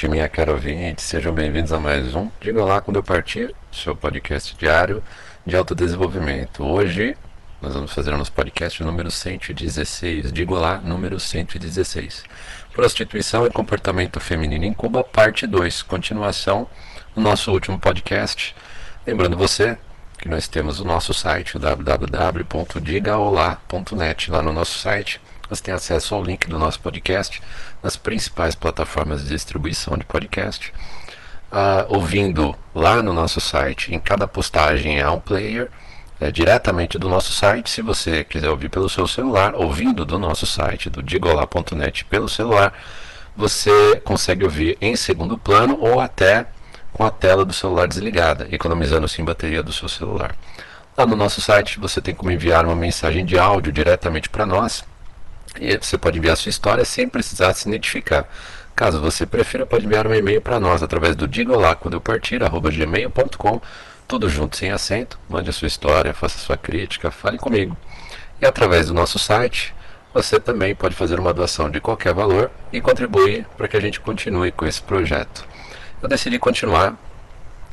ouvinte, minha cara ouvinte, sejam bem-vindos a mais um Diga lá quando eu partir, seu podcast diário de autodesenvolvimento. Hoje nós vamos fazer o nosso podcast número 116, Digo lá, número 116. Prostituição e comportamento feminino em Cuba, parte 2, continuação do nosso último podcast. Lembrando você que nós temos o nosso site, www.digaolá.net, lá no nosso site você tem acesso ao link do nosso podcast nas principais plataformas de distribuição de podcast. Uh, ouvindo lá no nosso site, em cada postagem há um player é, diretamente do nosso site. Se você quiser ouvir pelo seu celular, ouvindo do nosso site, do digolá.net pelo celular, você consegue ouvir em segundo plano ou até com a tela do celular desligada, economizando assim bateria do seu celular. Lá no nosso site você tem como enviar uma mensagem de áudio diretamente para nós e você pode enviar sua história sem precisar se identificar. Caso você prefira, pode enviar um e-mail para nós através do diga lá quando eu partir, arroba gmail.com, tudo junto sem acento. Mande a sua história, faça sua crítica, fale comigo. E através do nosso site, você também pode fazer uma doação de qualquer valor e contribuir para que a gente continue com esse projeto. Eu decidi continuar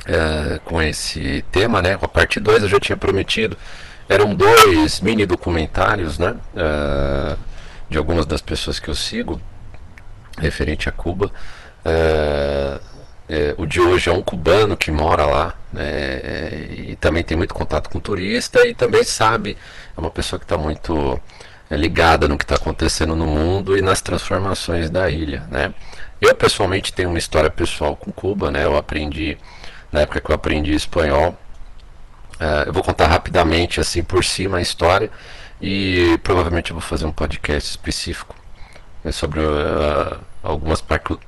é, com esse tema, né? Com a parte 2 eu já tinha prometido. Eram dois mini documentários, né? É, de algumas das pessoas que eu sigo, referente a Cuba. É, é, o de hoje é um cubano que mora lá né, e também tem muito contato com turista e também sabe, é uma pessoa que está muito ligada no que está acontecendo no mundo e nas transformações da ilha. Né. Eu pessoalmente tenho uma história pessoal com Cuba, né, eu aprendi, na época que eu aprendi espanhol, é, eu vou contar rapidamente assim por cima a história e provavelmente eu vou fazer um podcast específico né, sobre uh, algumas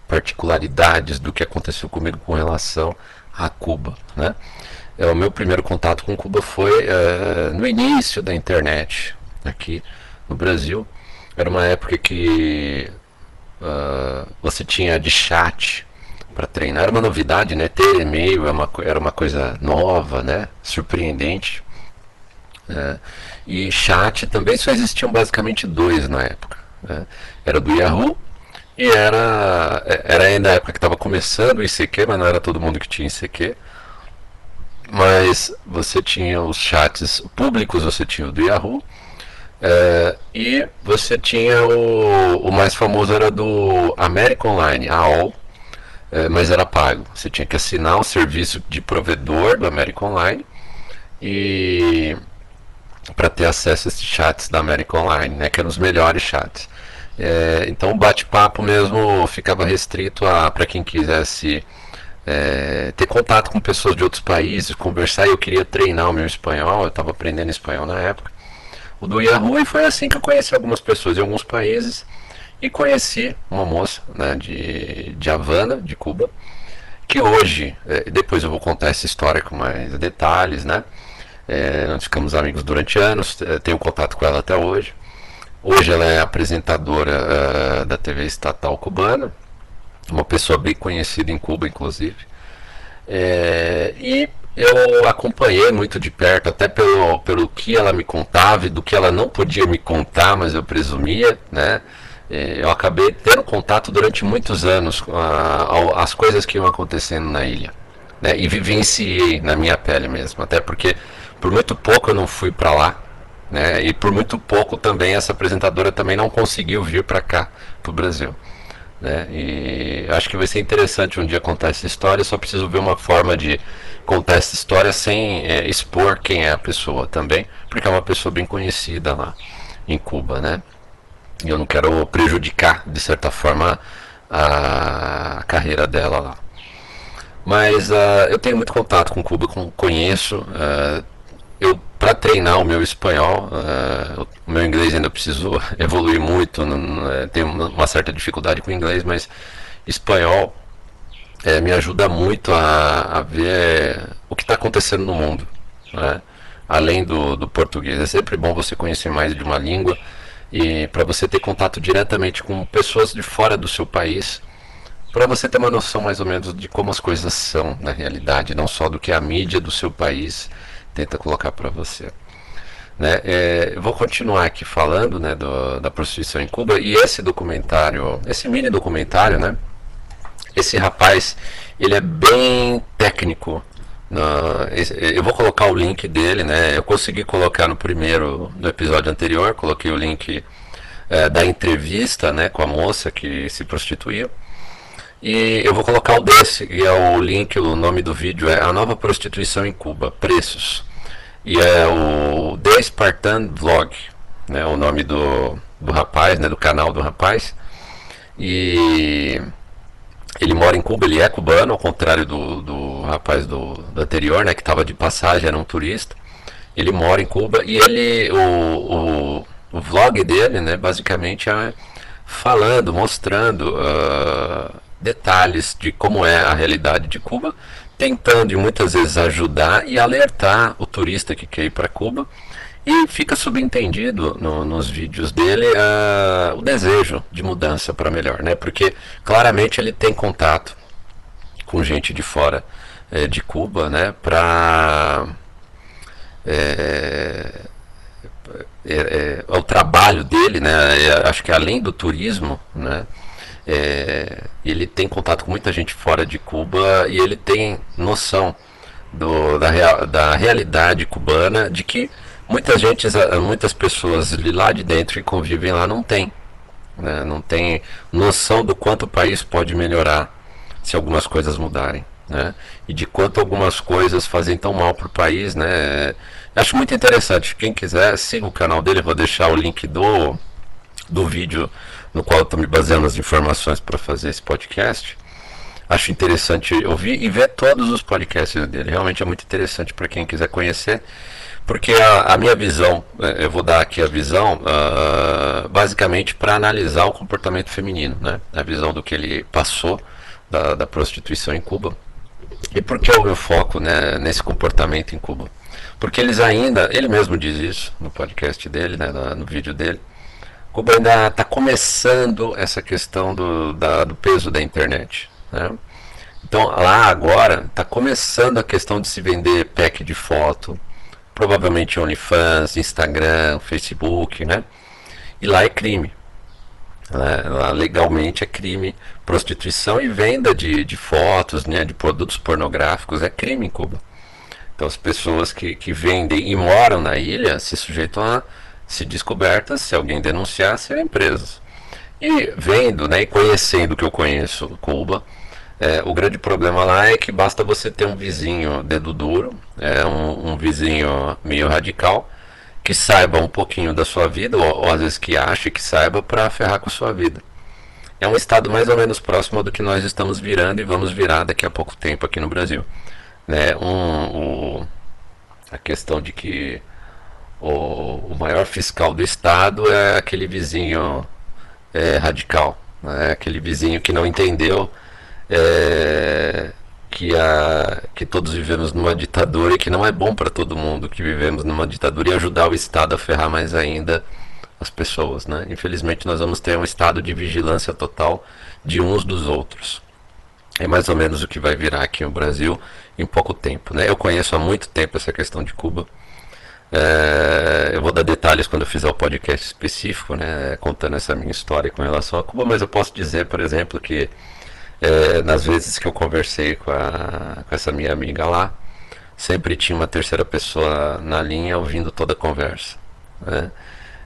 particularidades do que aconteceu comigo com relação a Cuba. Né? É, o meu primeiro contato com Cuba foi uh, no início da internet aqui no Brasil. Era uma época que uh, você tinha de chat para treinar. Era uma novidade, né? Ter e-mail era uma, era uma coisa nova, né? Surpreendente. É, e chat também só existiam basicamente dois na época. Né? Era do Yahoo e era, era ainda a época que estava começando o ICQ, mas não era todo mundo que tinha ICQ. Mas você tinha os chats públicos, você tinha o do Yahoo. É, e você tinha o, o mais famoso era do American Online, AOL, é, mas era pago. Você tinha que assinar o serviço de provedor do American Online e para ter acesso a esses chats da América Online, né, que eram os melhores chats. É, então o bate-papo mesmo ficava restrito a para quem quisesse é, ter contato com pessoas de outros países, conversar. Eu queria treinar o meu espanhol, eu estava aprendendo espanhol na época. O do Yahoo e foi assim que eu conheci algumas pessoas em alguns países e conheci uma moça né, de, de Havana, de Cuba, que hoje, é, depois eu vou contar essa história com mais detalhes, né? É, nós ficamos amigos durante anos, é, tenho contato com ela até hoje. Hoje ela é apresentadora uh, da TV estatal cubana, uma pessoa bem conhecida em Cuba, inclusive. É, e eu acompanhei muito de perto, até pelo, pelo que ela me contava e do que ela não podia me contar, mas eu presumia, né? É, eu acabei tendo contato durante muitos anos com as coisas que iam acontecendo na ilha. Né? E vivenciei na minha pele mesmo, até porque por muito pouco eu não fui para lá, né? E por muito pouco também essa apresentadora também não conseguiu vir para cá, para o Brasil. Né? E acho que vai ser interessante um dia contar essa história. Só preciso ver uma forma de contar essa história sem é, expor quem é a pessoa também, porque é uma pessoa bem conhecida lá em Cuba, né? E eu não quero prejudicar de certa forma a carreira dela lá. Mas uh, eu tenho muito contato com Cuba, com, conheço. Uh, eu para treinar o meu espanhol, uh, o meu inglês ainda preciso evoluir muito, não, é, tenho uma certa dificuldade com o inglês, mas espanhol é, me ajuda muito a, a ver o que está acontecendo no mundo, né? além do, do português. É sempre bom você conhecer mais de uma língua e para você ter contato diretamente com pessoas de fora do seu país, para você ter uma noção mais ou menos de como as coisas são na realidade, não só do que a mídia do seu país tenta colocar para você. Né? É, vou continuar aqui falando né, do, da prostituição em Cuba e esse documentário, esse mini documentário, né, Esse rapaz, ele é bem técnico. Na, eu vou colocar o link dele, né? Eu consegui colocar no primeiro, no episódio anterior, coloquei o link é, da entrevista, né, com a moça que se prostituiu. E eu vou colocar o desse, e é o link, o nome do vídeo é A Nova Prostituição em Cuba, Preços. E é o The Spartan Vlog, né, o nome do, do rapaz, né, do canal do rapaz. E ele mora em Cuba, ele é cubano, ao contrário do, do rapaz do, do anterior, né, que estava de passagem, era um turista. Ele mora em Cuba e ele, o, o, o vlog dele, né, basicamente é falando, mostrando uh, detalhes de como é a realidade de Cuba, tentando muitas vezes ajudar e alertar o turista que quer ir para Cuba. E fica subentendido no, nos vídeos dele uh, o desejo de mudança para melhor, né? Porque claramente ele tem contato com gente de fora eh, de Cuba, né? Para é, é, é, o trabalho dele, né? acho que além do turismo, né? É, ele tem contato com muita gente fora de Cuba e ele tem noção do, da, real, da realidade cubana de que muitas gente, muitas pessoas lá de dentro que convivem lá não tem, né? não tem noção do quanto o país pode melhorar se algumas coisas mudarem, né? E de quanto algumas coisas fazem tão mal para o país, né? Acho muito interessante. Quem quiser, siga o canal dele. Vou deixar o link do, do vídeo no qual estou me baseando as informações para fazer esse podcast. Acho interessante ouvir e ver todos os podcasts dele. Realmente é muito interessante para quem quiser conhecer. Porque a, a, minha visão, é, eu vou dar aqui a visão, uh, basicamente para analisar o comportamento feminino, né? A visão do que ele passou da, da prostituição em Cuba. E por que o meu foco né, nesse comportamento em Cuba? Porque eles ainda, ele mesmo diz isso no podcast dele, né, no vídeo dele, Cuba ainda está começando essa questão do, da, do peso da internet. Né? Então lá agora está começando a questão de se vender pack de foto, provavelmente OnlyFans, Instagram, Facebook, né? E lá é crime. Lá, lá legalmente é crime, prostituição e venda de, de fotos, né, de produtos pornográficos é crime em Cuba. Então as pessoas que, que vendem e moram na ilha se sujeitam a se descobertas, se alguém denunciar, serem presas. E vendo né, e conhecendo que eu conheço Cuba, é, o grande problema lá é que basta você ter um vizinho dedo duro, é, um, um vizinho meio radical, que saiba um pouquinho da sua vida, ou, ou às vezes que ache que saiba, para ferrar com a sua vida. É um estado mais ou menos próximo do que nós estamos virando e vamos virar daqui a pouco tempo aqui no Brasil né, um, a questão de que o, o, maior fiscal do Estado é aquele vizinho é, radical, né, aquele vizinho que não entendeu é, que, a, que todos vivemos numa ditadura e que não é bom para todo mundo que vivemos numa ditadura e ajudar o Estado a ferrar mais ainda as pessoas. Né? Infelizmente, nós vamos ter um estado de vigilância total de uns dos outros. É mais ou menos o que vai virar aqui no Brasil em pouco tempo. Né? Eu conheço há muito tempo essa questão de Cuba. É, eu vou dar detalhes quando eu fizer o podcast específico, né, contando essa minha história com relação a Cuba, mas eu posso dizer, por exemplo, que é, nas vezes que eu conversei com, a, com essa minha amiga lá, sempre tinha uma terceira pessoa na linha ouvindo toda a conversa. Né?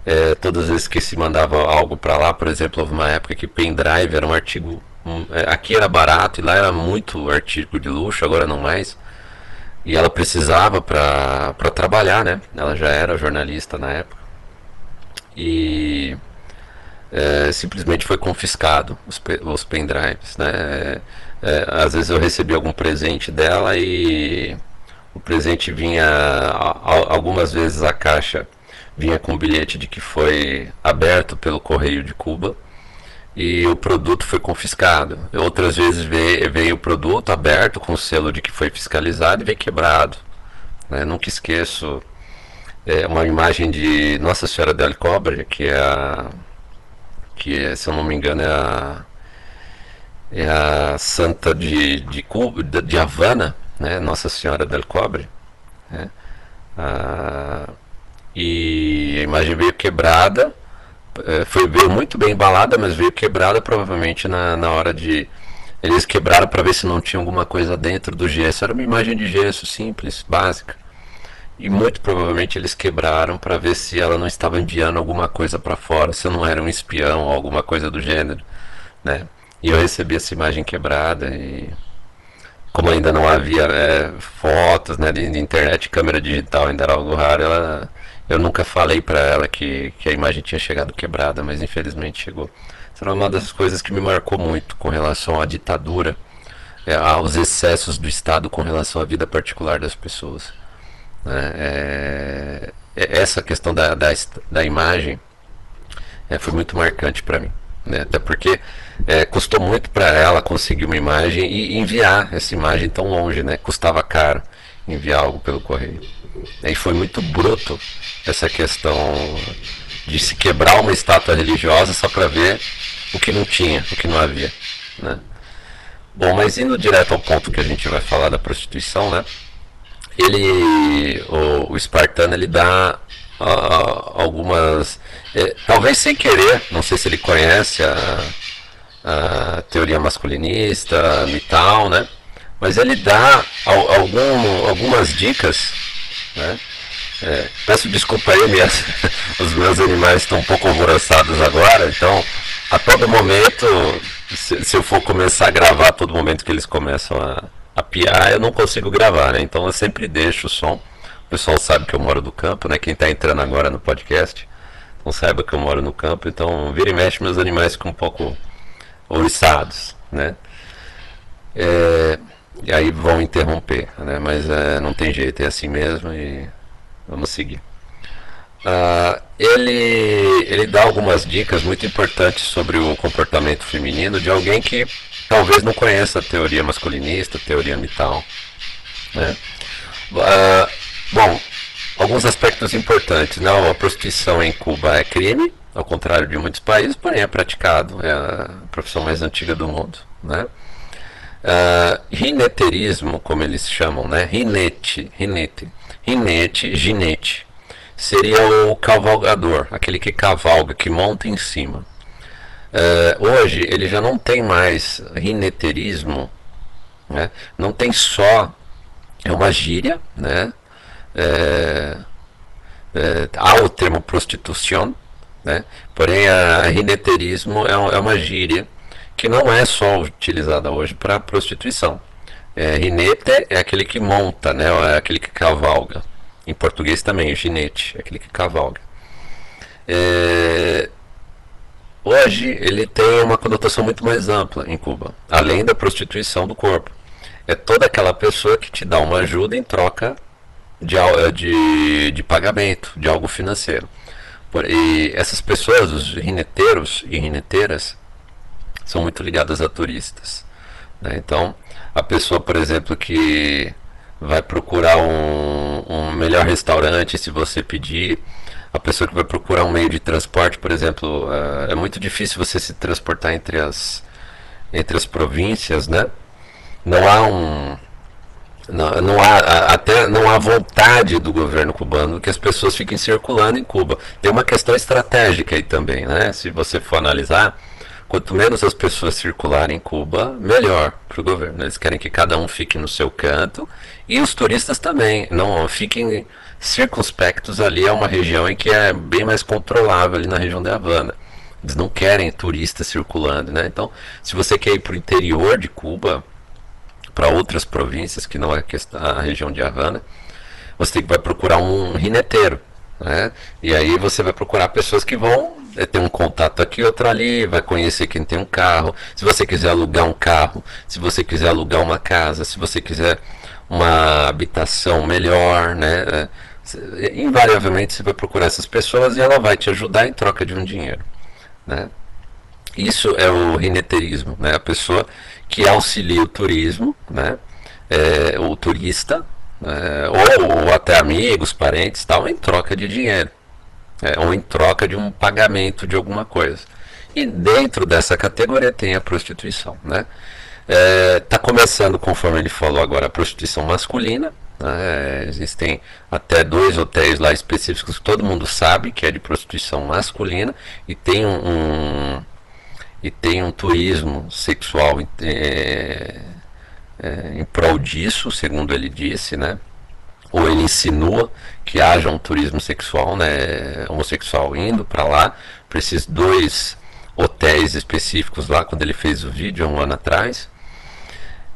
É, todas as vezes que se mandava algo para lá, por exemplo, houve uma época que pendrive era um artigo é, aqui era barato e lá era muito artigo de luxo, agora não mais. E ela precisava para trabalhar, né? Ela já era jornalista na época. E é, simplesmente foi confiscado os, os pendrives, né? É, às vezes eu recebi algum presente dela e o presente vinha algumas vezes a caixa vinha com um bilhete de que foi aberto pelo correio de Cuba e o produto foi confiscado. Outras vezes veio, veio o produto aberto com o selo de que foi fiscalizado e veio quebrado. Né? Nunca esqueço é, uma imagem de Nossa Senhora del Cobre, que é a, que é, se eu não me engano é a, é a santa de, de, Cuba, de Havana, né? Nossa Senhora del Cobre. Né? Ah, e a imagem veio quebrada foi veio muito bem embalada, mas veio quebrada provavelmente na, na hora de Eles quebraram para ver se não tinha alguma coisa dentro do gesso. Era uma imagem de gesso simples, básica. E muito provavelmente eles quebraram para ver se ela não estava enviando alguma coisa para fora, se eu não era um espião ou alguma coisa do gênero, né? E eu recebi essa imagem quebrada e como ainda não havia é, fotos, né, de, de, internet, câmera digital ainda era algo raro, ela, eu nunca falei para ela que, que a imagem tinha chegado quebrada, mas infelizmente chegou. Essa era uma das coisas que me marcou muito com relação à ditadura, é, aos excessos do Estado com relação à vida particular das pessoas. Né? É, é, essa questão da, da, da imagem é, foi muito marcante para mim. Né? Até porque é, custou muito para ela conseguir uma imagem e enviar essa imagem tão longe, né? Custava caro enviar algo pelo correio. E foi muito bruto essa questão de se quebrar uma estátua religiosa só para ver o que não tinha, o que não havia, né? Bom, mas indo direto ao ponto que a gente vai falar da prostituição, né? ele o, o espartano ele dá uh, algumas é, talvez sem querer não sei se ele conhece a, a teoria masculinista e tal né mas ele dá algum, algumas dicas né é, peço desculpa aí minhas, os meus animais estão um pouco alvoroçados agora então a todo momento se, se eu for começar a gravar a todo momento que eles começam a a piar eu não consigo gravar, né? Então eu sempre deixo o som. O pessoal sabe que eu moro no campo, né? Quem está entrando agora no podcast, não saiba que eu moro no campo, então vira e mexe meus animais ficam um pouco ouriçados, né? É, e aí vão interromper, né? Mas é, não tem jeito, é assim mesmo e vamos seguir. Uh, ele, ele dá algumas dicas muito importantes sobre o comportamento feminino de alguém que talvez não conheça a teoria masculinista, a teoria mital. Né? Uh, bom, alguns aspectos importantes. Né? A prostituição em Cuba é crime, ao contrário de muitos países, porém é praticado, é a profissão mais antiga do mundo. Né? Uh, rineterismo, como eles chamam, né? rinete, rinete, rinete, ginete, seria o cavalgador, aquele que cavalga, que monta em cima. Uh, hoje ele já não tem mais rineterismo, né? não tem só, é uma gíria, né? É, é, há o termo prostituição, né? porém a, rineterismo é, é, uma gíria que não é só utilizada hoje para prostituição. É, rinete é aquele que monta, né? é aquele que cavalga. Em português também, ginete, é aquele que cavalga. É, Hoje ele tem uma conotação muito mais ampla em Cuba, além da prostituição do corpo. É toda aquela pessoa que te dá uma ajuda em troca de, de, de pagamento, de algo financeiro. E essas pessoas, os rineteiros e rineteiras, são muito ligadas a turistas. Né? Então, a pessoa, por exemplo, que vai procurar um, um melhor restaurante, se você pedir, a pessoa que vai procurar um meio de transporte, por exemplo, uh, é muito difícil você se transportar entre as, entre as províncias, né? Não há um. Não, não há até não há vontade do governo cubano que as pessoas fiquem circulando em Cuba. Tem uma questão estratégica aí também, né? Se você for analisar, quanto menos as pessoas circularem em Cuba, melhor para o governo. Eles querem que cada um fique no seu canto e os turistas também não fiquem circunspectos ali a uma região em que é bem mais controlável ali na região de Havana. Eles não querem turistas circulando, né? Então, se você quer ir para o interior de Cuba, para outras províncias que não é a região de Havana, você vai procurar um rineteiro, né? E aí você vai procurar pessoas que vão é, ter um contato aqui, outro ali, vai conhecer quem tem um carro. Se você quiser alugar um carro, se você quiser alugar uma casa, se você quiser uma habitação melhor, né? invariavelmente você vai procurar essas pessoas e ela vai te ajudar em troca de um dinheiro. Né? Isso é o rineterismo, né? a pessoa que auxilia o turismo, né? É, o turista, né? ou, ou, até amigos, parentes, tal, em troca de dinheiro, né? ou em troca de um pagamento de alguma coisa. E dentro dessa categoria tem a prostituição. Né? Está é, tá começando, conforme ele falou agora, a prostituição masculina, né? Existem até dois hotéis lá específicos que todo mundo sabe que é de prostituição masculina e tem um, um e tem um turismo sexual é, é, em prol disso, segundo ele disse, né? Ou ele insinua que haja um turismo sexual, né? Homossexual indo para lá, para esses dois hotéis específicos lá, quando ele fez o vídeo um ano atrás.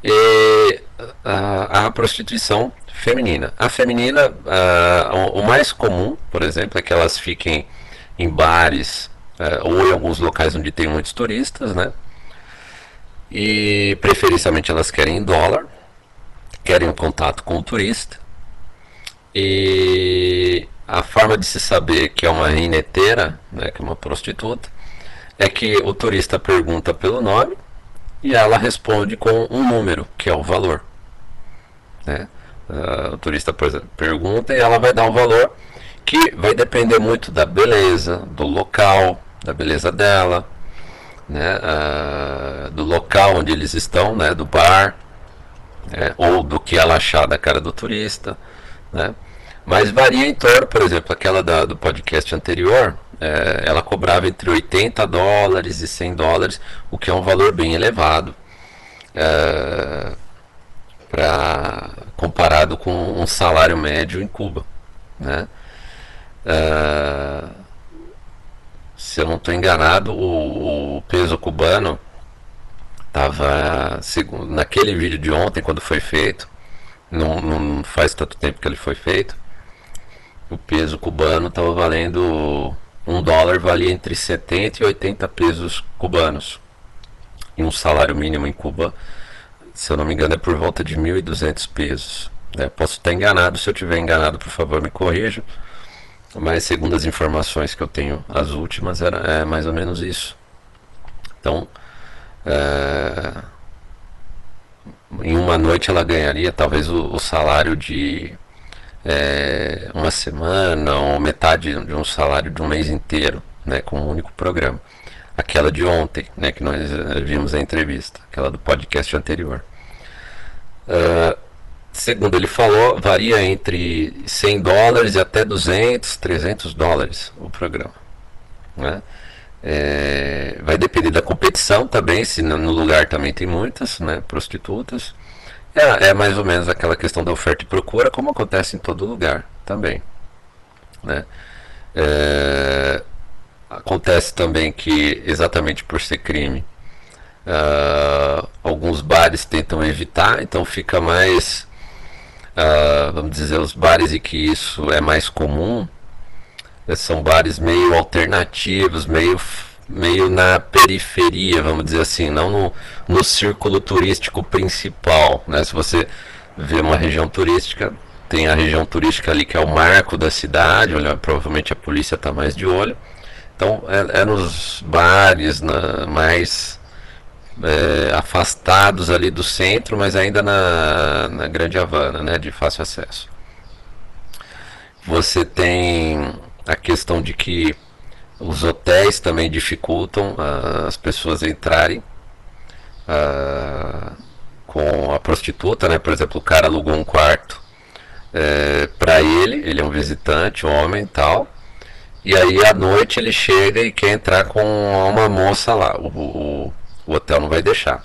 E a, a prostituição feminina. A feminina, o, o mais comum, por exemplo, é que elas fiquem em bares é, ou em alguns locais onde tem muitos turistas, né? E preferencialmente elas querem dólar, querem um contato com o turista. E a forma de se saber que é uma rineteira, né, que é uma prostituta, é que o turista pergunta pelo nome e ela responde com um número, que é o valor. Né? Uh, o turista pergunta e ela vai dar um valor que vai depender muito da beleza, do local, da beleza dela, né, uh, do local onde eles estão, né, do bar, né, ou do que ela achar da cara do turista, né, mas varia em torno, por exemplo, aquela da, do podcast anterior, é, ela cobrava entre 80 dólares e 100 dólares, o que é um valor bem elevado, é, pra, comparado com um salário médio em Cuba, né. Uh, se eu não estou enganado, o, o, peso cubano estava naquele vídeo de ontem quando foi feito, não, não, faz tanto tempo que ele foi feito. O peso cubano estava valendo um dólar valia entre 70 e 80 pesos cubanos. E um salário mínimo em Cuba, se eu não me engano, é por volta de 1.200 pesos. É, posso estar enganado, se eu estiver enganado, por favor, me corrija. Mas segundo as informações que eu tenho, as últimas, era é mais ou menos isso. Então, é, em uma noite ela ganharia talvez o, o salário de é, uma semana ou metade de um salário de um mês inteiro, né, com um único programa. Aquela de ontem, né, que nós eh, vimos a entrevista, aquela do podcast anterior. Uh, segundo ele falou, varia entre 100 dólares e até 200, 300 dólares o programa. Né? É, vai depender da competição também, se no lugar também tem muitas né, prostitutas. É, é, mais ou menos aquela questão da oferta e procura, como acontece em todo lugar também. Né? É, acontece também que, exatamente por ser crime, uh, alguns bares tentam evitar, então fica mais uh, vamos dizer, os bares em que isso é mais comum, né, são bares meio alternativos, meio, meio na periferia, vamos dizer assim, não no, no círculo turístico principal. Né? Se você vê uma região turística, tem a região turística ali que é o marco da cidade, olha, provavelmente a polícia está mais de olho. Então é, é nos bares na, mais é, afastados ali do centro, mas ainda na, na Grande Havana, né, de fácil acesso. Você tem a questão de que os hotéis também dificultam uh, as pessoas entrarem uh, com a prostituta, né? Por exemplo, o cara alugou um quarto é, para ele, ele é um visitante, homem e tal. E aí à noite ele chega e quer entrar com uma moça lá. O, o, o hotel não vai deixar.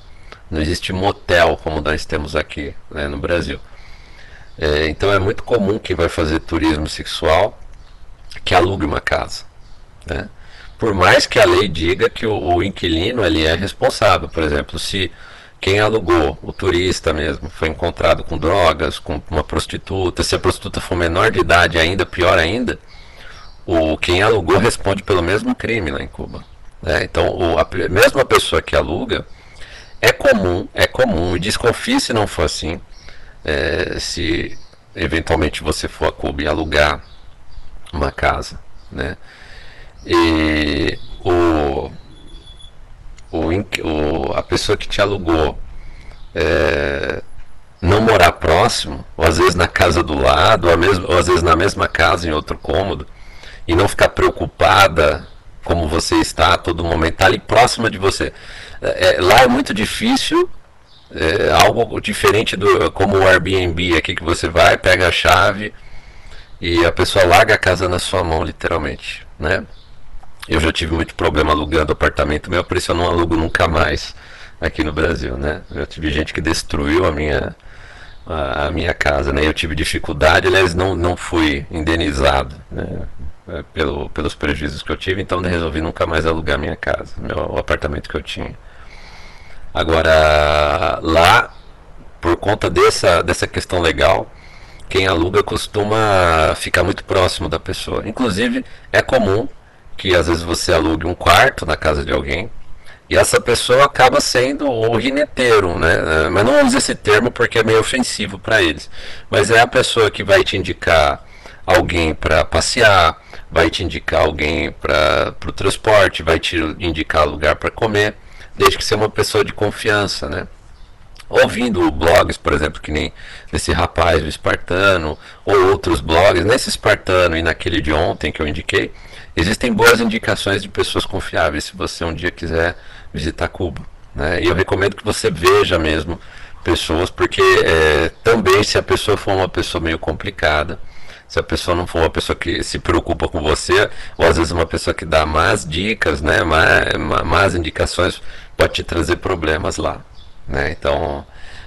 Não existe motel como nós temos aqui né, no Brasil. É, então é muito comum quem vai fazer turismo sexual que alugue uma casa. Né? Por mais que a lei diga que o, o inquilino ele é responsável, por exemplo, se quem alugou, o turista mesmo, foi encontrado com drogas, com uma prostituta, se a prostituta for menor de idade ainda, pior ainda, o quem alugou responde pelo mesmo crime lá em Cuba. Né? Então, o, a mesma pessoa que aluga, é comum, é comum, e desconfie se não for assim, é, se eventualmente você for a Cuba e alugar uma casa, né? E o, o, o a pessoa que te alugou é, não morar próximo, ou às vezes na casa do lado, ou, mesmo, ou às vezes na mesma casa em outro cômodo, e não ficar preocupada como você está a todo momento, está ali próxima de você. É, é, lá é muito difícil, é, algo diferente do como o Airbnb aqui que você vai, pega a chave e a pessoa larga a casa na sua mão, literalmente, né? Eu já tive muito problema alugando apartamento meu, por isso eu não alugo nunca mais aqui no Brasil, né? Eu tive gente que destruiu a minha a, a minha casa, né? Eu tive dificuldade, aliás, não, não fui indenizado, né? É, pelo, pelos prejuízos que eu tive, então resolvi nunca mais alugar minha casa, meu, o apartamento que eu tinha. Agora, lá, por conta dessa, dessa questão legal, quem aluga costuma ficar muito próximo da pessoa. Inclusive, é comum que às vezes você alugue um quarto na casa de alguém e essa pessoa acaba sendo o rineteiro, né? Mas não use esse termo porque é meio ofensivo para eles. Mas é a pessoa que vai te indicar alguém para passear, vai te indicar alguém para o transporte, vai te indicar lugar para comer, desde que seja uma pessoa de confiança, né? Ouvindo blogs, por exemplo, que nem desse rapaz, o Espartano, ou outros blogs, nesse Espartano e naquele de ontem que eu indiquei, existem boas indicações de pessoas confiáveis se você um dia quiser visitar Cuba. Né? E eu recomendo que você veja mesmo pessoas, porque é, também se a pessoa for uma pessoa meio complicada, se a pessoa não for uma pessoa que se preocupa com você, ou às vezes uma pessoa que dá más dicas, né, más, más indicações, pode te trazer problemas lá. Né? Então,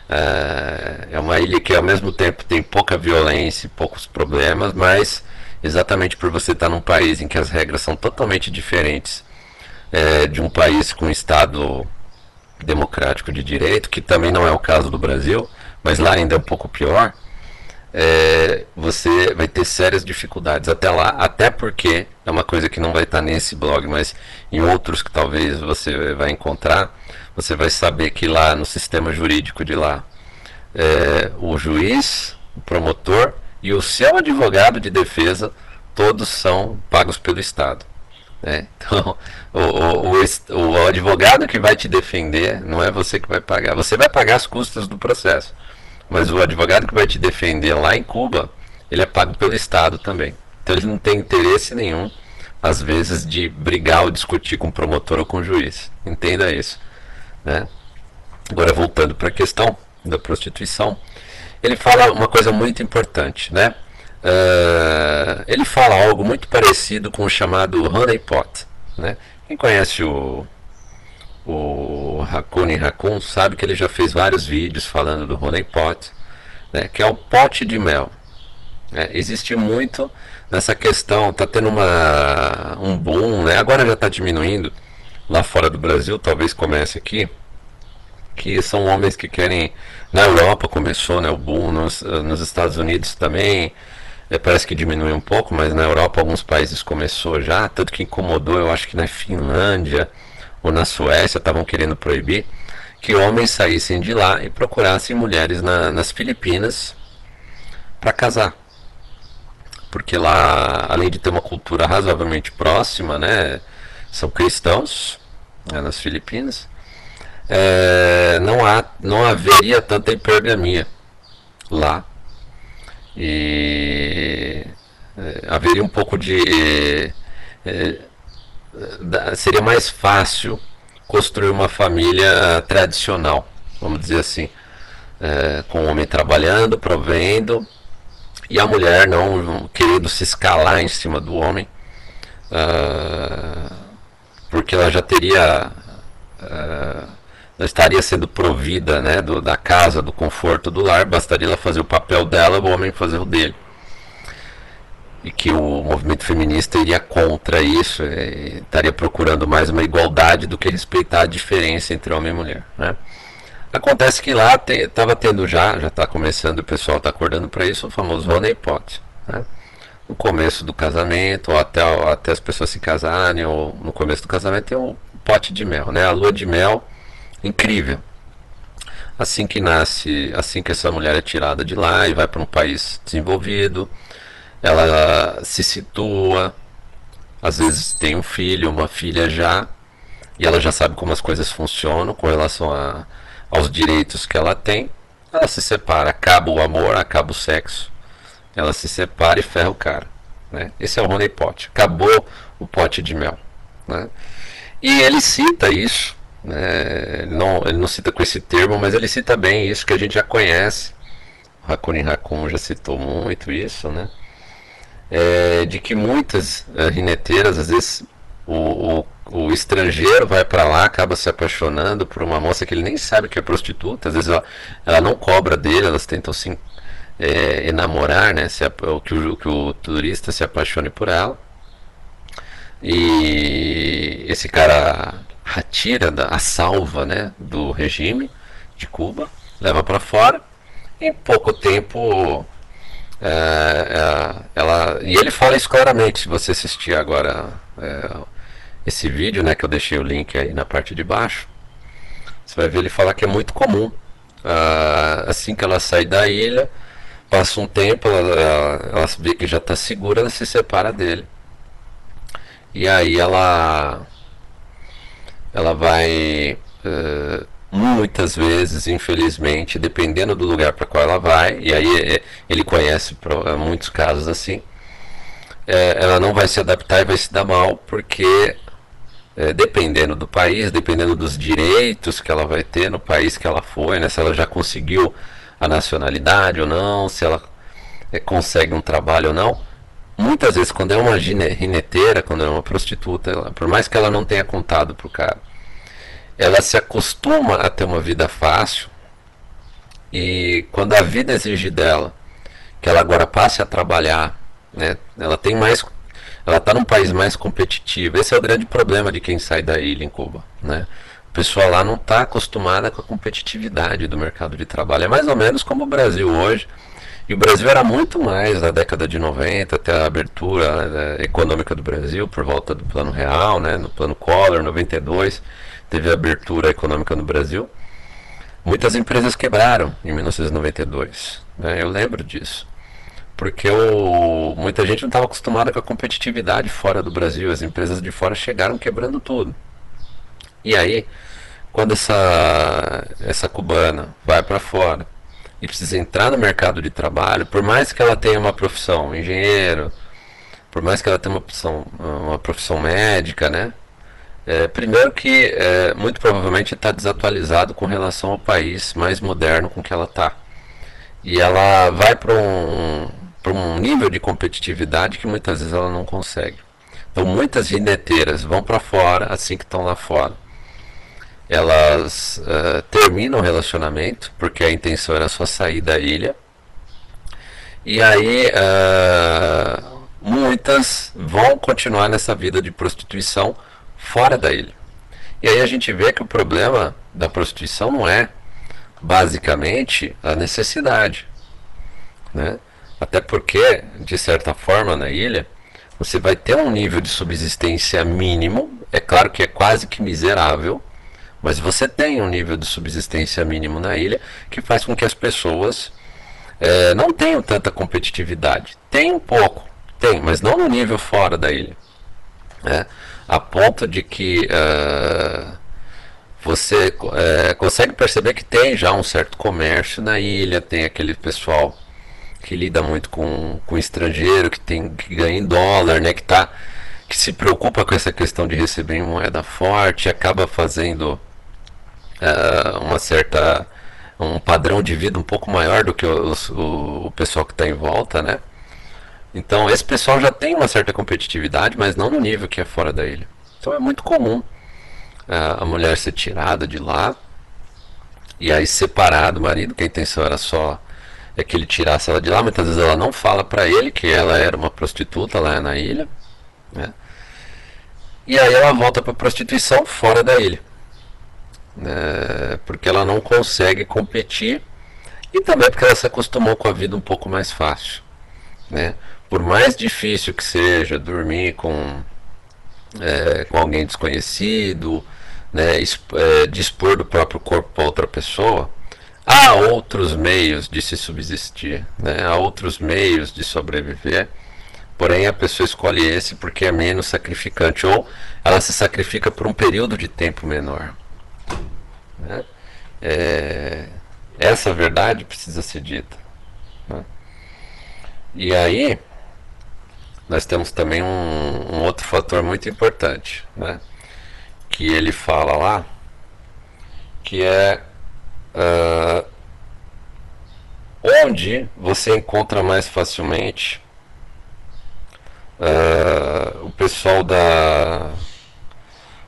é, é uma ilha que ao mesmo tempo tem pouca violência e poucos problemas, mas exatamente por você estar num país em que as regras são totalmente diferentes é, de um país com Estado democrático de direito, que também não é o caso do Brasil, mas lá ainda é um pouco pior, é, você vai ter sérias dificuldades até lá, até porque é uma coisa que não vai estar nesse blog, mas em outros que talvez você vai encontrar, você vai saber que lá no sistema jurídico de lá, é, o juiz, o promotor e o seu advogado de defesa, todos são pagos pelo Estado. Né? Então, o, o, o, o advogado que vai te defender não é você que vai pagar. Você vai pagar as custas do processo. Mas o advogado que vai te defender lá em Cuba, ele é pago pelo Estado também. Então ele não tem interesse nenhum, às vezes, de brigar ou discutir com o promotor ou com o juiz. Entenda isso. Né? Agora, voltando para a questão da prostituição, ele fala uma coisa muito importante, né? Uh, ele fala algo muito parecido com o chamado honeypot. Né? Quem conhece o, o Hakuni Hakun sabe que ele já fez vários vídeos falando do honeypot, né? que é o pote de mel. É, existe muito nessa questão, está tendo uma, um boom, né? agora já está diminuindo lá fora do Brasil, talvez comece aqui, que são homens que querem. Na Europa começou né, o boom, nos, nos Estados Unidos também é, parece que diminui um pouco, mas na Europa alguns países começou já, tanto que incomodou, eu acho que na Finlândia ou na Suécia estavam querendo proibir que homens saíssem de lá e procurassem mulheres na, nas Filipinas para casar. Porque lá, além de ter uma cultura razoavelmente próxima, né, são cristãos né, nas Filipinas, é, não, há, não haveria tanta hipergamia lá e é, haveria um pouco de. É, seria mais fácil construir uma família tradicional, vamos dizer assim, com o homem trabalhando, provendo, e a mulher não querendo se escalar em cima do homem, uh, porque ela já teria. Uh, não estaria sendo provida né, do, da casa, do conforto do lar, bastaria ela fazer o papel dela, o homem fazer o dele. E que o movimento feminista iria contra isso, é, estaria procurando mais uma igualdade do que respeitar a diferença entre homem e mulher. Né? Acontece que lá estava te, tendo já, já está começando, o pessoal está acordando para isso, o famoso honeypot. Né? No começo do casamento, ou até, ou até as pessoas se casarem, ou no começo do casamento tem um pote de mel, né? A lua de mel incrível. Assim que nasce, assim que essa mulher é tirada de lá e vai para um país desenvolvido, ela se situa, às vezes tem um filho, uma filha já, e ela já sabe como as coisas funcionam com relação a, aos direitos que ela tem. Ela se separa, acaba o amor, acaba o sexo. Ela se separa e ferra o cara. Né? Esse é o Rony Pot. Acabou o pote de mel. Né? E ele cita isso Ele, não, ele não cita com esse termo, mas ele cita bem isso que a gente já conhece. O Hakuni Hakun já citou muito isso, né? É, de que muitas é, rineteiras às vezes o, o, o estrangeiro vai para lá, acaba se apaixonando por uma moça que ele nem sabe que é prostituta, às vezes ela, ela não cobra dele, elas tentam se é, enamorar, né? Se, que, o, que o turista se apaixone por ela. E esse cara atira a salva né, do regime de Cuba, leva para fora. Em pouco tempo, é, é, ela e ele fala isso claramente. Se você assistir agora é, esse vídeo, né, que eu deixei o link aí na parte de baixo, você vai ver ele falar que é muito comum. Ah, assim que ela sai da ilha, passa um tempo, ela, ela, ela vê que já está segura, ela se separa dele. E aí ela ela vai uh, muitas vezes, infelizmente, dependendo do lugar para qual ela vai, e aí é, ele conhece é, muitos casos assim, ela não vai se adaptar e vai se dar mal, porque dependendo do país, dependendo dos direitos que ela vai ter no país que ela foi, né, se ela já conseguiu a nacionalidade ou não, se ela consegue um trabalho ou não. Muitas vezes, quando é uma rineteira, quando é uma prostituta, ela, por mais que ela não tenha contado para o cara, ela se acostuma a ter uma vida fácil e quando a vida exige dela que ela agora passe a trabalhar, né, ela tem mais, ela está num país mais competitivo. Esse é o grande problema de quem sai da ilha em Cuba, né? O pessoal lá não está acostumada com a competitividade do mercado de trabalho. É mais ou menos como o Brasil hoje. E o Brasil era muito mais na década de 90, até a abertura né, econômica do Brasil, por volta do Plano Real, né, no Plano Collor, 92 teve abertura econômica no Brasil, muitas empresas quebraram em 1992. Né? Eu lembro disso. Porque o, muita gente não estava acostumada com a competitividade fora do Brasil. As empresas de fora chegaram quebrando tudo. E aí, quando essa, essa cubana vai para fora e precisa entrar no mercado de trabalho, por mais que ela tenha uma profissão engenheiro, por mais que ela tenha uma profissão, uma profissão médica, né? É, primeiro que é, muito provavelmente está desatualizado com relação ao país mais moderno com que ela está. E ela vai para um, um nível de competitividade que muitas vezes ela não consegue. Então muitas gineteiras vão para fora assim que estão lá fora. Elas uh, terminam o relacionamento, porque a intenção era só sair da ilha. E aí uh, muitas vão continuar nessa vida de prostituição fora da ilha. E aí a gente vê que o problema da prostituição não é basicamente a necessidade, né? Até porque, de certa forma, na ilha, você vai ter um nível de subsistência mínimo, é claro que é quase que miserável, mas você tem um nível de subsistência mínimo na ilha que faz com que as pessoas é, não tenham tanta competitividade. Tem um pouco, tem, mas não no nível fora da ilha. Né? A ponto de que uh, você uh, consegue perceber que tem já um certo comércio na ilha, tem aquele pessoal que lida muito com, com estrangeiro, que tem que ganha em dólar, né, que tá que se preocupa com essa questão de receber em moeda forte, acaba fazendo uh, uma certa um padrão de vida um pouco maior do que os, o, o pessoal que está em volta, né? Então, esse pessoal já tem uma certa competitividade, mas não no nível que é fora da ilha. Então, é muito comum uh, a mulher ser tirada de lá e aí separar do marido, que a intenção era só é que ele tirasse ela de lá. Muitas vezes ela não fala para ele que ela era uma prostituta lá na ilha, né? E aí ela volta para prostituição fora da ilha, né? porque ela não consegue competir e também porque ela se acostumou com a vida um pouco mais fácil, né? Por mais difícil que seja dormir com, é, com alguém desconhecido, né, é, dispor do próprio corpo para outra pessoa, há outros meios de se subsistir, né, há outros meios de sobreviver. Porém, a pessoa escolhe esse porque é menos sacrificante ou ela se sacrifica por um período de tempo menor. Né? É, essa verdade precisa ser dita. Né? E aí, nós temos também um, um outro fator muito importante, né? que ele fala lá, que é uh, onde você encontra mais facilmente uh, o pessoal da,